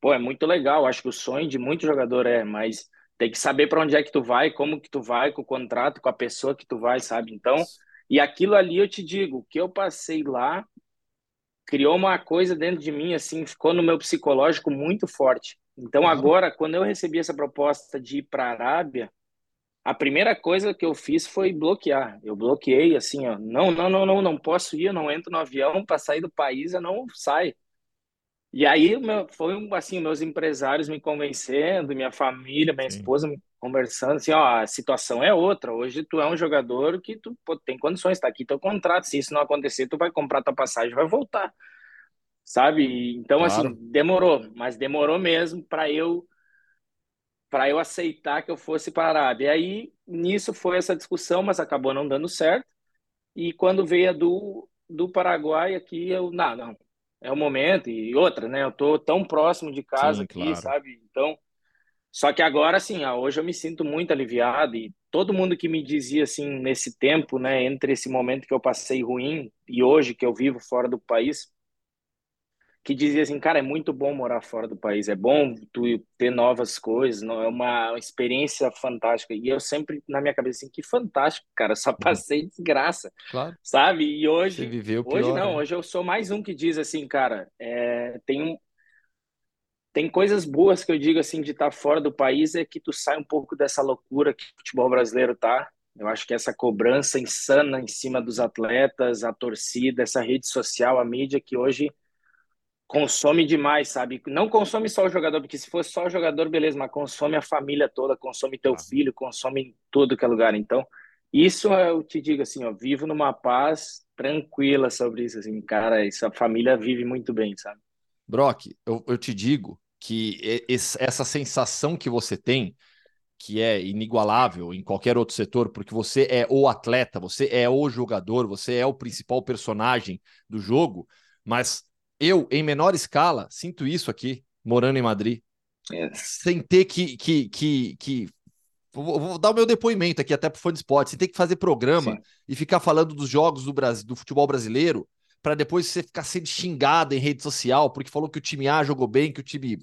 pô, é muito legal. Acho que o sonho de muito jogador é, mas tem que saber para onde é que tu vai, como que tu vai, com o contrato, com a pessoa que tu vai, sabe? Então, e aquilo ali eu te digo, o que eu passei lá criou uma coisa dentro de mim, assim, ficou no meu psicológico muito forte. Então, agora, quando eu recebi essa proposta de ir para a Arábia, a primeira coisa que eu fiz foi bloquear. Eu bloqueei assim, ó, não, não, não, não, não posso ir, eu não entro no avião para sair do país, eu não saio. E aí meu, foi assim, meus empresários me convencendo, minha família, minha Sim. esposa me conversando assim, ó, a situação é outra. Hoje tu é um jogador que tu pô, tem condições, tá aqui teu contrato, se isso não acontecer, tu vai comprar tua passagem, vai voltar. Sabe? Então assim, claro. assim, demorou, mas demorou mesmo para eu para eu aceitar que eu fosse para a Arábia. E aí, nisso foi essa discussão, mas acabou não dando certo. E quando veio a do, do Paraguai aqui, eu, não, não, é o momento. E outra, né? Eu tô tão próximo de casa Sim, aqui, claro. sabe? Então, só que agora, assim, hoje eu me sinto muito aliviado e todo mundo que me dizia, assim, nesse tempo, né, entre esse momento que eu passei ruim e hoje que eu vivo fora do país, que dizia assim, cara, é muito bom morar fora do país, é bom tu ter novas coisas, não é uma experiência fantástica. E eu sempre na minha cabeça assim, que fantástico, cara, só uhum. passei desgraça, claro. sabe? E hoje, Você viveu pior, hoje não, né? hoje eu sou mais um que diz assim, cara, é, tem um, tem coisas boas que eu digo assim de estar fora do país é que tu sai um pouco dessa loucura que o futebol brasileiro tá. Eu acho que essa cobrança insana em cima dos atletas, a torcida, essa rede social, a mídia que hoje consome demais, sabe? Não consome só o jogador, porque se fosse só o jogador, beleza, mas consome a família toda, consome teu filho, consome todo que é lugar. Então, isso eu te digo assim, ó, vivo numa paz tranquila sobre isso, assim, cara, essa família vive muito bem, sabe? Brock, eu, eu te digo que essa sensação que você tem, que é inigualável em qualquer outro setor, porque você é o atleta, você é o jogador, você é o principal personagem do jogo, mas eu, em menor escala, sinto isso aqui, morando em Madrid. É. Sem ter que. que, que, que... Vou, vou, dar o meu depoimento aqui até para o Fone Sport, sem ter que fazer programa Sim. e ficar falando dos jogos do, Brasil, do futebol brasileiro, para depois você ficar sendo xingado em rede social porque falou que o time A jogou bem, que o time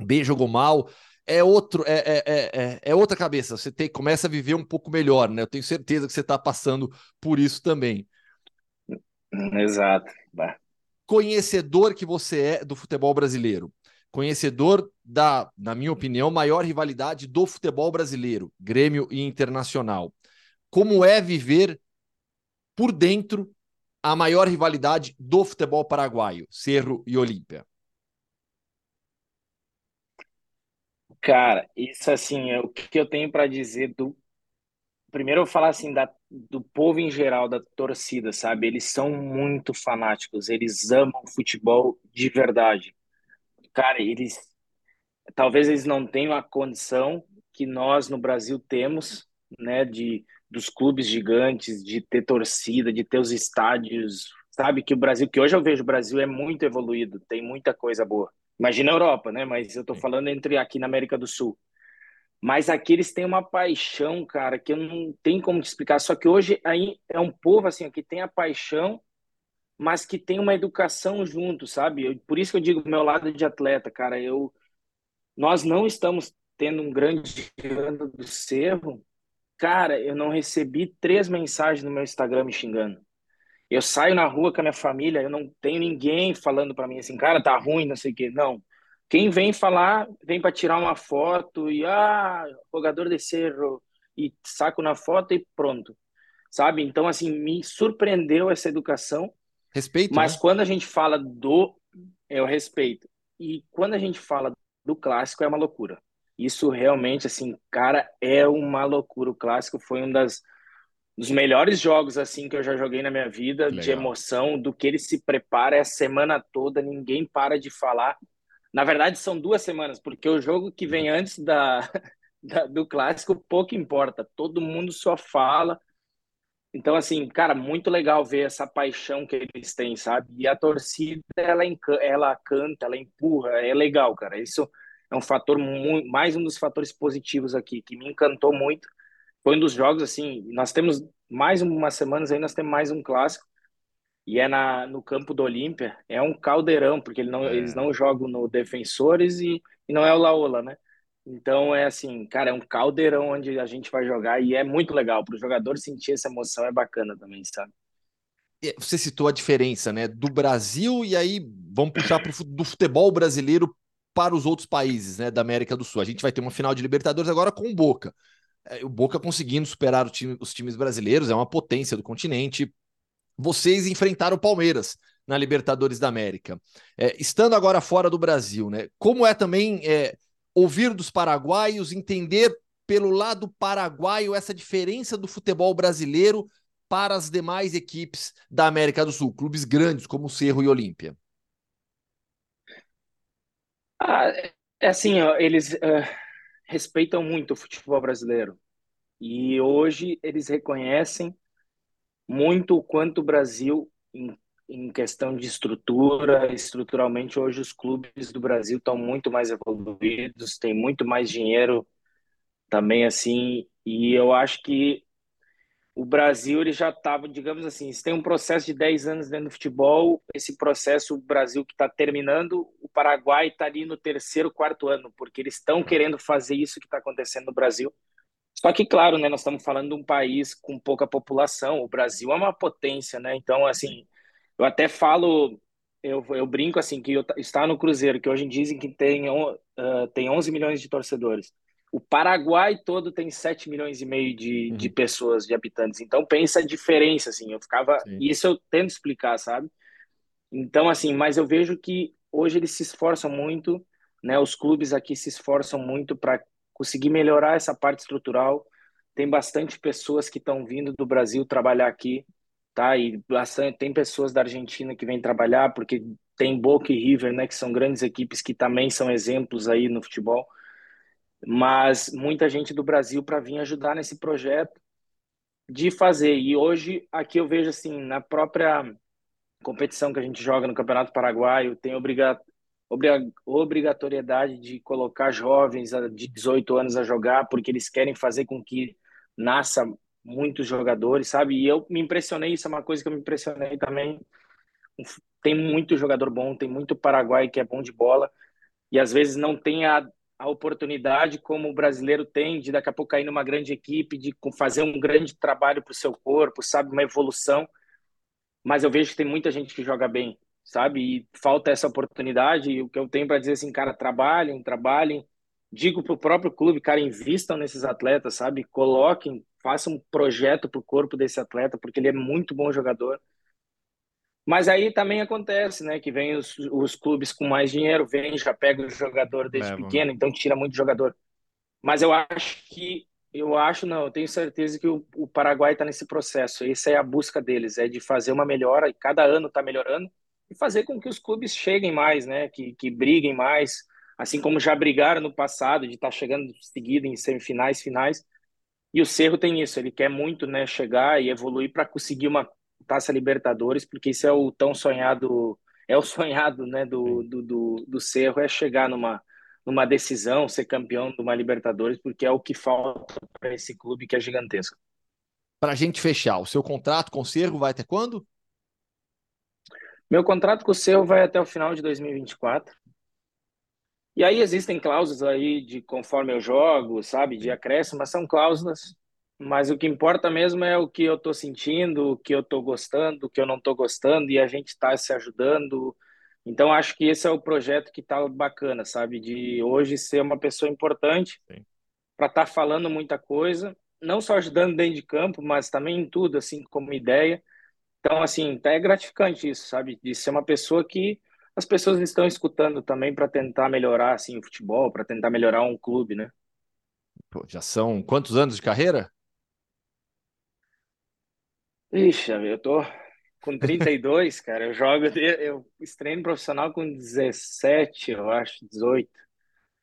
B jogou mal. É outro, é, é, é, é, é outra cabeça. Você tem, começa a viver um pouco melhor, né? Eu tenho certeza que você está passando por isso também. Exato. Conhecedor que você é do futebol brasileiro, conhecedor da, na minha opinião, maior rivalidade do futebol brasileiro, Grêmio e Internacional. Como é viver por dentro a maior rivalidade do futebol paraguaio, Cerro e Olímpia? Cara, isso assim é o que eu tenho para dizer do primeiro eu vou falar assim da, do povo em geral, da torcida, sabe? Eles são muito fanáticos, eles amam futebol de verdade. Cara, eles talvez eles não tenham a condição que nós no Brasil temos, né, de dos clubes gigantes, de ter torcida, de ter os estádios, sabe que o Brasil, que hoje eu vejo o Brasil é muito evoluído, tem muita coisa boa. Imagina a Europa, né? Mas eu tô falando entre aqui na América do Sul. Mas aqui eles têm uma paixão, cara, que eu não tenho como te explicar. Só que hoje aí é um povo assim que tem a paixão, mas que tem uma educação junto, sabe? Eu, por isso que eu digo meu lado de atleta, cara. Eu, nós não estamos tendo um grande ano do Cerro. Cara, eu não recebi três mensagens no meu Instagram me xingando. Eu saio na rua com a minha família, eu não tenho ninguém falando para mim assim, cara, tá ruim, não sei o quê. Não. Quem vem falar, vem para tirar uma foto e ah, jogador de Cerro e saco na foto e pronto. Sabe? Então assim, me surpreendeu essa educação. Respeito. Mas né? quando a gente fala do é o respeito. E quando a gente fala do clássico é uma loucura. Isso realmente assim, cara, é uma loucura. O clássico foi um das dos melhores jogos assim que eu já joguei na minha vida, Legal. de emoção, do que ele se prepara é a semana toda, ninguém para de falar. Na verdade, são duas semanas, porque o jogo que vem antes da, da, do clássico pouco importa. Todo mundo só fala. Então, assim, cara, muito legal ver essa paixão que eles têm, sabe? E a torcida, ela, ela canta, ela empurra, é legal, cara. Isso é um fator, mais um dos fatores positivos aqui, que me encantou muito. Foi um dos jogos, assim, nós temos mais umas semanas aí, nós temos mais um clássico, e é na, no campo do Olímpia. É um caldeirão, porque ele não, é. eles não jogam no Defensores e, e não é o Laola, né? Então é assim, cara, é um caldeirão onde a gente vai jogar e é muito legal para o jogador sentir essa emoção, é bacana também, sabe? Você citou a diferença, né, do Brasil e aí vamos puxar pro, do futebol brasileiro para os outros países, né, da América do Sul. A gente vai ter uma final de Libertadores agora com o Boca. É, o Boca conseguindo superar time, os times brasileiros, é uma potência do continente. Vocês enfrentaram o Palmeiras na Libertadores da América. É, estando agora fora do Brasil, né? Como é também é, ouvir dos paraguaios, entender pelo lado paraguaio essa diferença do futebol brasileiro para as demais equipes da América do Sul, clubes grandes como o Cerro e Olímpia? Ah, é assim, ó, eles uh, respeitam muito o futebol brasileiro e hoje eles reconhecem muito o quanto o Brasil em questão de estrutura, estruturalmente hoje os clubes do Brasil estão muito mais evoluídos, tem muito mais dinheiro também assim, e eu acho que o Brasil ele já estava, digamos assim, se tem um processo de 10 anos dentro do futebol, esse processo o Brasil que está terminando, o Paraguai está ali no terceiro, quarto ano, porque eles estão querendo fazer isso que está acontecendo no Brasil. Só que, claro, né, nós estamos falando de um país com pouca população, o Brasil é uma potência, né? Então, assim, eu até falo, eu, eu brinco assim, que eu, está no Cruzeiro, que hoje dizem que tem, uh, tem 11 milhões de torcedores. O Paraguai todo tem 7 milhões e meio de, uhum. de pessoas, de habitantes. Então pensa a diferença, assim. Eu ficava. Sim. Isso eu tento explicar, sabe? Então, assim, mas eu vejo que hoje eles se esforçam muito, né? Os clubes aqui se esforçam muito para conseguir melhorar essa parte estrutural. Tem bastante pessoas que estão vindo do Brasil trabalhar aqui tá? E bastante, tem pessoas da Argentina que vêm trabalhar, porque tem Boca e River, né, que são grandes equipes que também são exemplos aí no futebol. Mas muita gente do Brasil para vir ajudar nesse projeto de fazer. E hoje aqui eu vejo assim, na própria competição que a gente joga no Campeonato Paraguaio, tem obriga obrigatoriedade de colocar jovens de 18 anos a jogar, porque eles querem fazer com que nasça muitos jogadores, sabe? E eu me impressionei, isso é uma coisa que eu me impressionei também. Tem muito jogador bom, tem muito Paraguai que é bom de bola, e às vezes não tem a, a oportunidade como o brasileiro tem de daqui a pouco cair numa grande equipe, de fazer um grande trabalho para o seu corpo, sabe? Uma evolução. Mas eu vejo que tem muita gente que joga bem, sabe? E falta essa oportunidade. E o que eu tenho para dizer assim, cara, trabalhem, trabalhem. Digo para o próprio clube, cara, invistam nesses atletas, sabe? Coloquem faça um projeto para o corpo desse atleta, porque ele é muito bom jogador. Mas aí também acontece, né, que vem os, os clubes com mais dinheiro, vem, já pega o jogador desde Leva. pequeno, então tira muito jogador. Mas eu acho que, eu acho não, eu tenho certeza que o, o Paraguai está nesse processo. Essa é a busca deles, é de fazer uma melhora, e cada ano está melhorando, e fazer com que os clubes cheguem mais, né, que, que briguem mais, assim como já brigaram no passado, de estar tá chegando seguido em semifinais, finais, e o Cerro tem isso, ele quer muito né, chegar e evoluir para conseguir uma Taça Libertadores, porque isso é o tão sonhado, é o sonhado né, do, do, do, do Cerro, é chegar numa, numa decisão, ser campeão de uma Libertadores, porque é o que falta para esse clube que é gigantesco. Para a gente fechar, o seu contrato com o Cerro vai até quando? Meu contrato com o Cerro vai até o final de 2024. E aí existem cláusulas aí de conforme eu jogo, sabe, de acréscimo, mas são cláusulas. Mas o que importa mesmo é o que eu estou sentindo, o que eu estou gostando, o que eu não estou gostando, e a gente está se ajudando. Então, acho que esse é o projeto que está bacana, sabe? De hoje ser uma pessoa importante para estar tá falando muita coisa, não só ajudando dentro de campo, mas também em tudo, assim, como ideia. Então, assim, é gratificante isso, sabe? De ser uma pessoa que as pessoas estão escutando também para tentar melhorar assim o futebol, para tentar melhorar um clube, né? Pô, já são quantos anos de carreira? Ixi, eu tô com 32, cara. Eu jogo, eu estreio profissional com 17, eu acho, 18.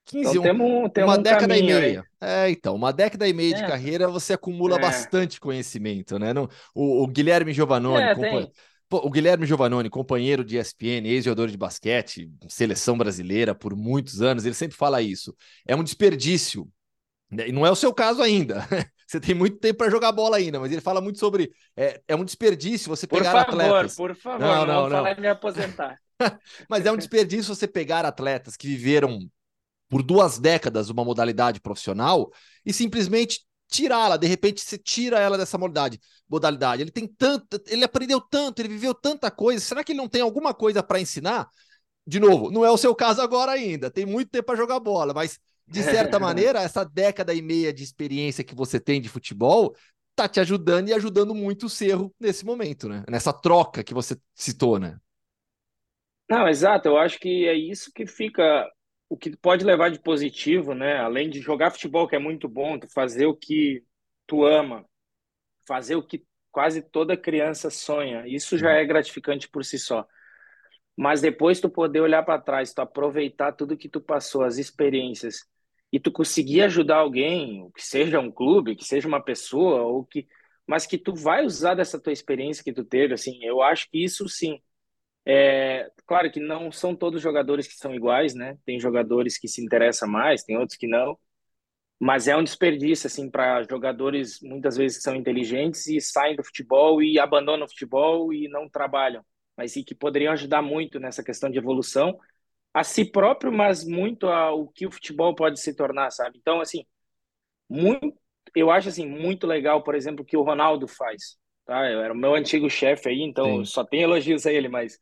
15, Então um- temos, temos uma um década e caminho aí. meia. É, então, uma década e meia de É. carreira você acumula É. bastante conhecimento, né? Não- o, o Guilherme Giovannone, É, compa- tem. Pô, o Guilherme Giovannone, companheiro de ESPN, ex-jogador de basquete, seleção brasileira por muitos anos, ele sempre fala isso. É um desperdício. né? E não é o seu caso ainda. Você tem muito tempo para jogar bola ainda, mas ele fala muito sobre. É, é um desperdício você Por pegar favor, atletas. por favor, Não, não, não, vamos não. falar de me aposentar. Mas é um desperdício você pegar atletas que viveram por duas décadas uma modalidade profissional e simplesmente tirá-la. De repente, você tira ela dessa modalidade. modalidade. Ele tem tanta, ele aprendeu tanto, ele viveu tanta coisa. Será que ele não tem alguma coisa para ensinar? De novo, não é o seu caso agora ainda. Tem muito tempo para jogar bola, mas de certa maneira, essa década e meia de experiência que você tem de futebol tá te ajudando e ajudando muito o Cerro nesse momento, né? Nessa troca que você citou, né? Não, exato. Eu acho que é isso que fica, o que pode levar de positivo, né? Além de jogar futebol, que é muito bom, tu fazer o que tu ama, fazer o que quase toda criança sonha. Isso já é gratificante por si só. Mas depois tu poder olhar para trás, tu aproveitar tudo que tu passou, as experiências, e tu conseguir ajudar alguém, que seja um clube, que seja uma pessoa, ou que, mas que tu vai usar dessa tua experiência que tu teve, assim, eu acho que isso sim. É, claro que não são todos jogadores que são iguais, né? Tem jogadores que se interessam mais, tem outros que não. Mas é um desperdício, assim, para jogadores muitas vezes que são inteligentes e saem do futebol e abandonam o futebol e não trabalham. Mas e que poderiam ajudar muito nessa questão de evolução a si próprio, mas muito ao que o futebol pode se tornar, sabe? Então, assim, muito, eu acho assim muito legal, por exemplo, o que o Ronaldo faz, tá? Eu era o meu antigo chefe aí, então Sim. só tem elogios a ele, mas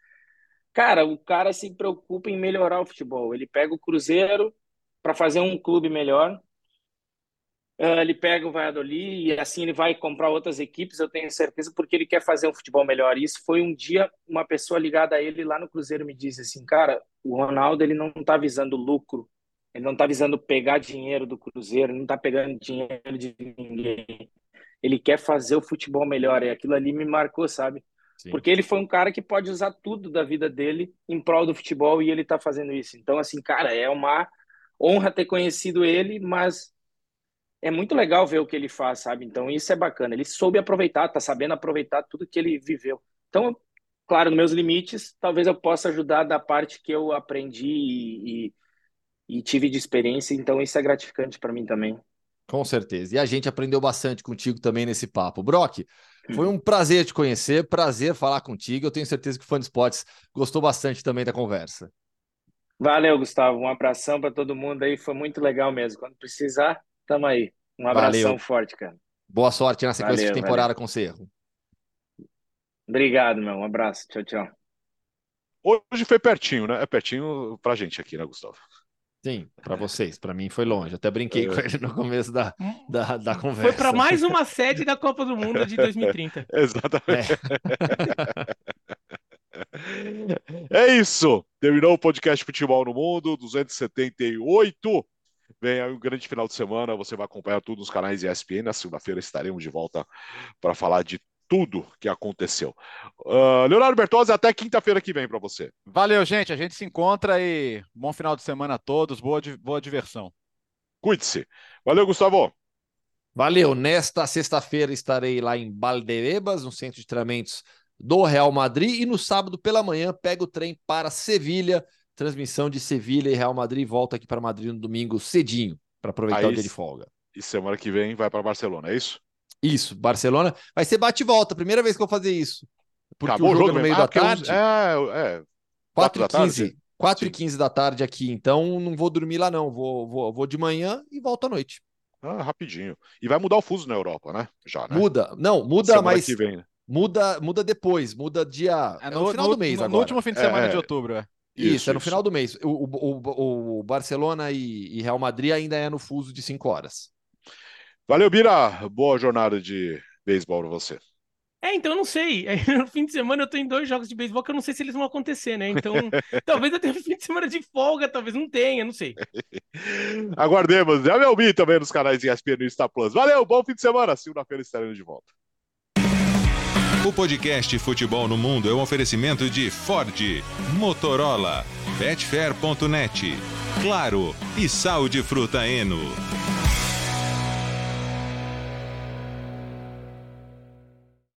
cara, o cara se preocupa em melhorar o futebol. Ele pega o Cruzeiro para fazer um clube melhor. Ah, Ele pega o Valladolid e assim ele vai comprar outras equipes, eu tenho certeza, porque ele quer fazer um futebol melhor. E Isso foi um dia, uma pessoa ligada a ele lá no Cruzeiro me disse assim, cara, o Ronaldo ele não está visando lucro, ele não está visando pegar dinheiro do Cruzeiro, não está pegando dinheiro de ninguém. Ele quer fazer o futebol melhor. E aquilo ali me marcou, sabe? Sim. Porque ele foi um cara que pode usar tudo da vida dele em prol do futebol e ele tá fazendo isso. Então, assim, cara, é uma honra ter conhecido ele, mas é muito legal ver o que ele faz, sabe? Então, isso é bacana. Ele soube aproveitar, tá sabendo aproveitar tudo que ele viveu. Então, claro, nos meus limites, talvez eu possa ajudar da parte que eu aprendi e, e, e tive de experiência. Então, isso é gratificante para mim também. Com certeza. E a gente aprendeu bastante contigo também nesse papo. Brock, foi um prazer te conhecer, prazer falar contigo. Eu tenho certeza que o Fã de Esportes gostou bastante também da conversa. Valeu, Gustavo. Um abração para todo mundo aí. Foi muito legal mesmo. Quando precisar, tamo aí. Um abração Valeu. forte, cara. Boa sorte na sequência Valeu, de temporada com o Cerro. Obrigado, meu. Um abraço. Tchau, tchau. Hoje foi pertinho, né? É pertinho pra gente aqui, né, Gustavo? Sim, para vocês. Para mim foi longe. Até brinquei É. com ele no começo da, da, da conversa. Foi para mais uma sede da Copa do Mundo de 2030. Exatamente. É isso. Terminou o podcast Futebol no Mundo 278. Vem aí um grande final de semana. Você vai acompanhar tudo nos canais ESPN. Na segunda-feira estaremos de volta para falar de tudo que aconteceu. Ah, Leonardo Bertozzi, até quinta-feira que vem para você. Valeu, gente. A gente se encontra e bom final de semana a todos. Boa, di- boa diversão. Cuide-se. Valeu, Gustavo. Valeu. Nesta sexta-feira estarei lá em Valdebebas, no centro de treinamentos do Real Madrid. E no sábado pela manhã pego o trem para Sevilha. Transmissão de Sevilha e Real Madrid. Volta aqui para Madrid no domingo cedinho, para aproveitar Aí o dia de folga. E semana que vem vai para Barcelona, é isso? Isso, Barcelona. Vai ser bate e volta. Primeira vez que eu vou fazer isso. Porque Acabou o jogo é no mesmo? meio Ah, da porque os- tarde. É, é. 4 da e tarde? 15 4 e Sim. 15 da tarde aqui, então não vou dormir lá não, vou, vou, vou de manhã e volto à noite. Ah, rapidinho. E vai mudar o fuso na Europa, né? Já, né? Muda, não, muda, mas que vem, né? muda, muda depois, muda dia, é no, final do mês no, agora. no último fim de É, semana é. de outubro, é. Isso, é no final do mês. O, o, o, o Barcelona e, e Real Madrid ainda é no fuso de 5 horas. Valeu, Bira. Boa jornada de beisebol pra você. É, então eu não sei. No fim de semana eu tô em dois jogos de beisebol que eu não sei se eles vão acontecer, né? Então, talvez eu tenha um fim de semana de folga, talvez não tenha, não sei. Aguardemos. Já me ouvi também nos canais ESPN e Star Plus. Valeu, bom fim de semana. Segunda-feira estaremos de volta. O podcast Futebol no Mundo é um oferecimento de Ford, Motorola, Betfair.net, Claro e Sal de Fruta Eno.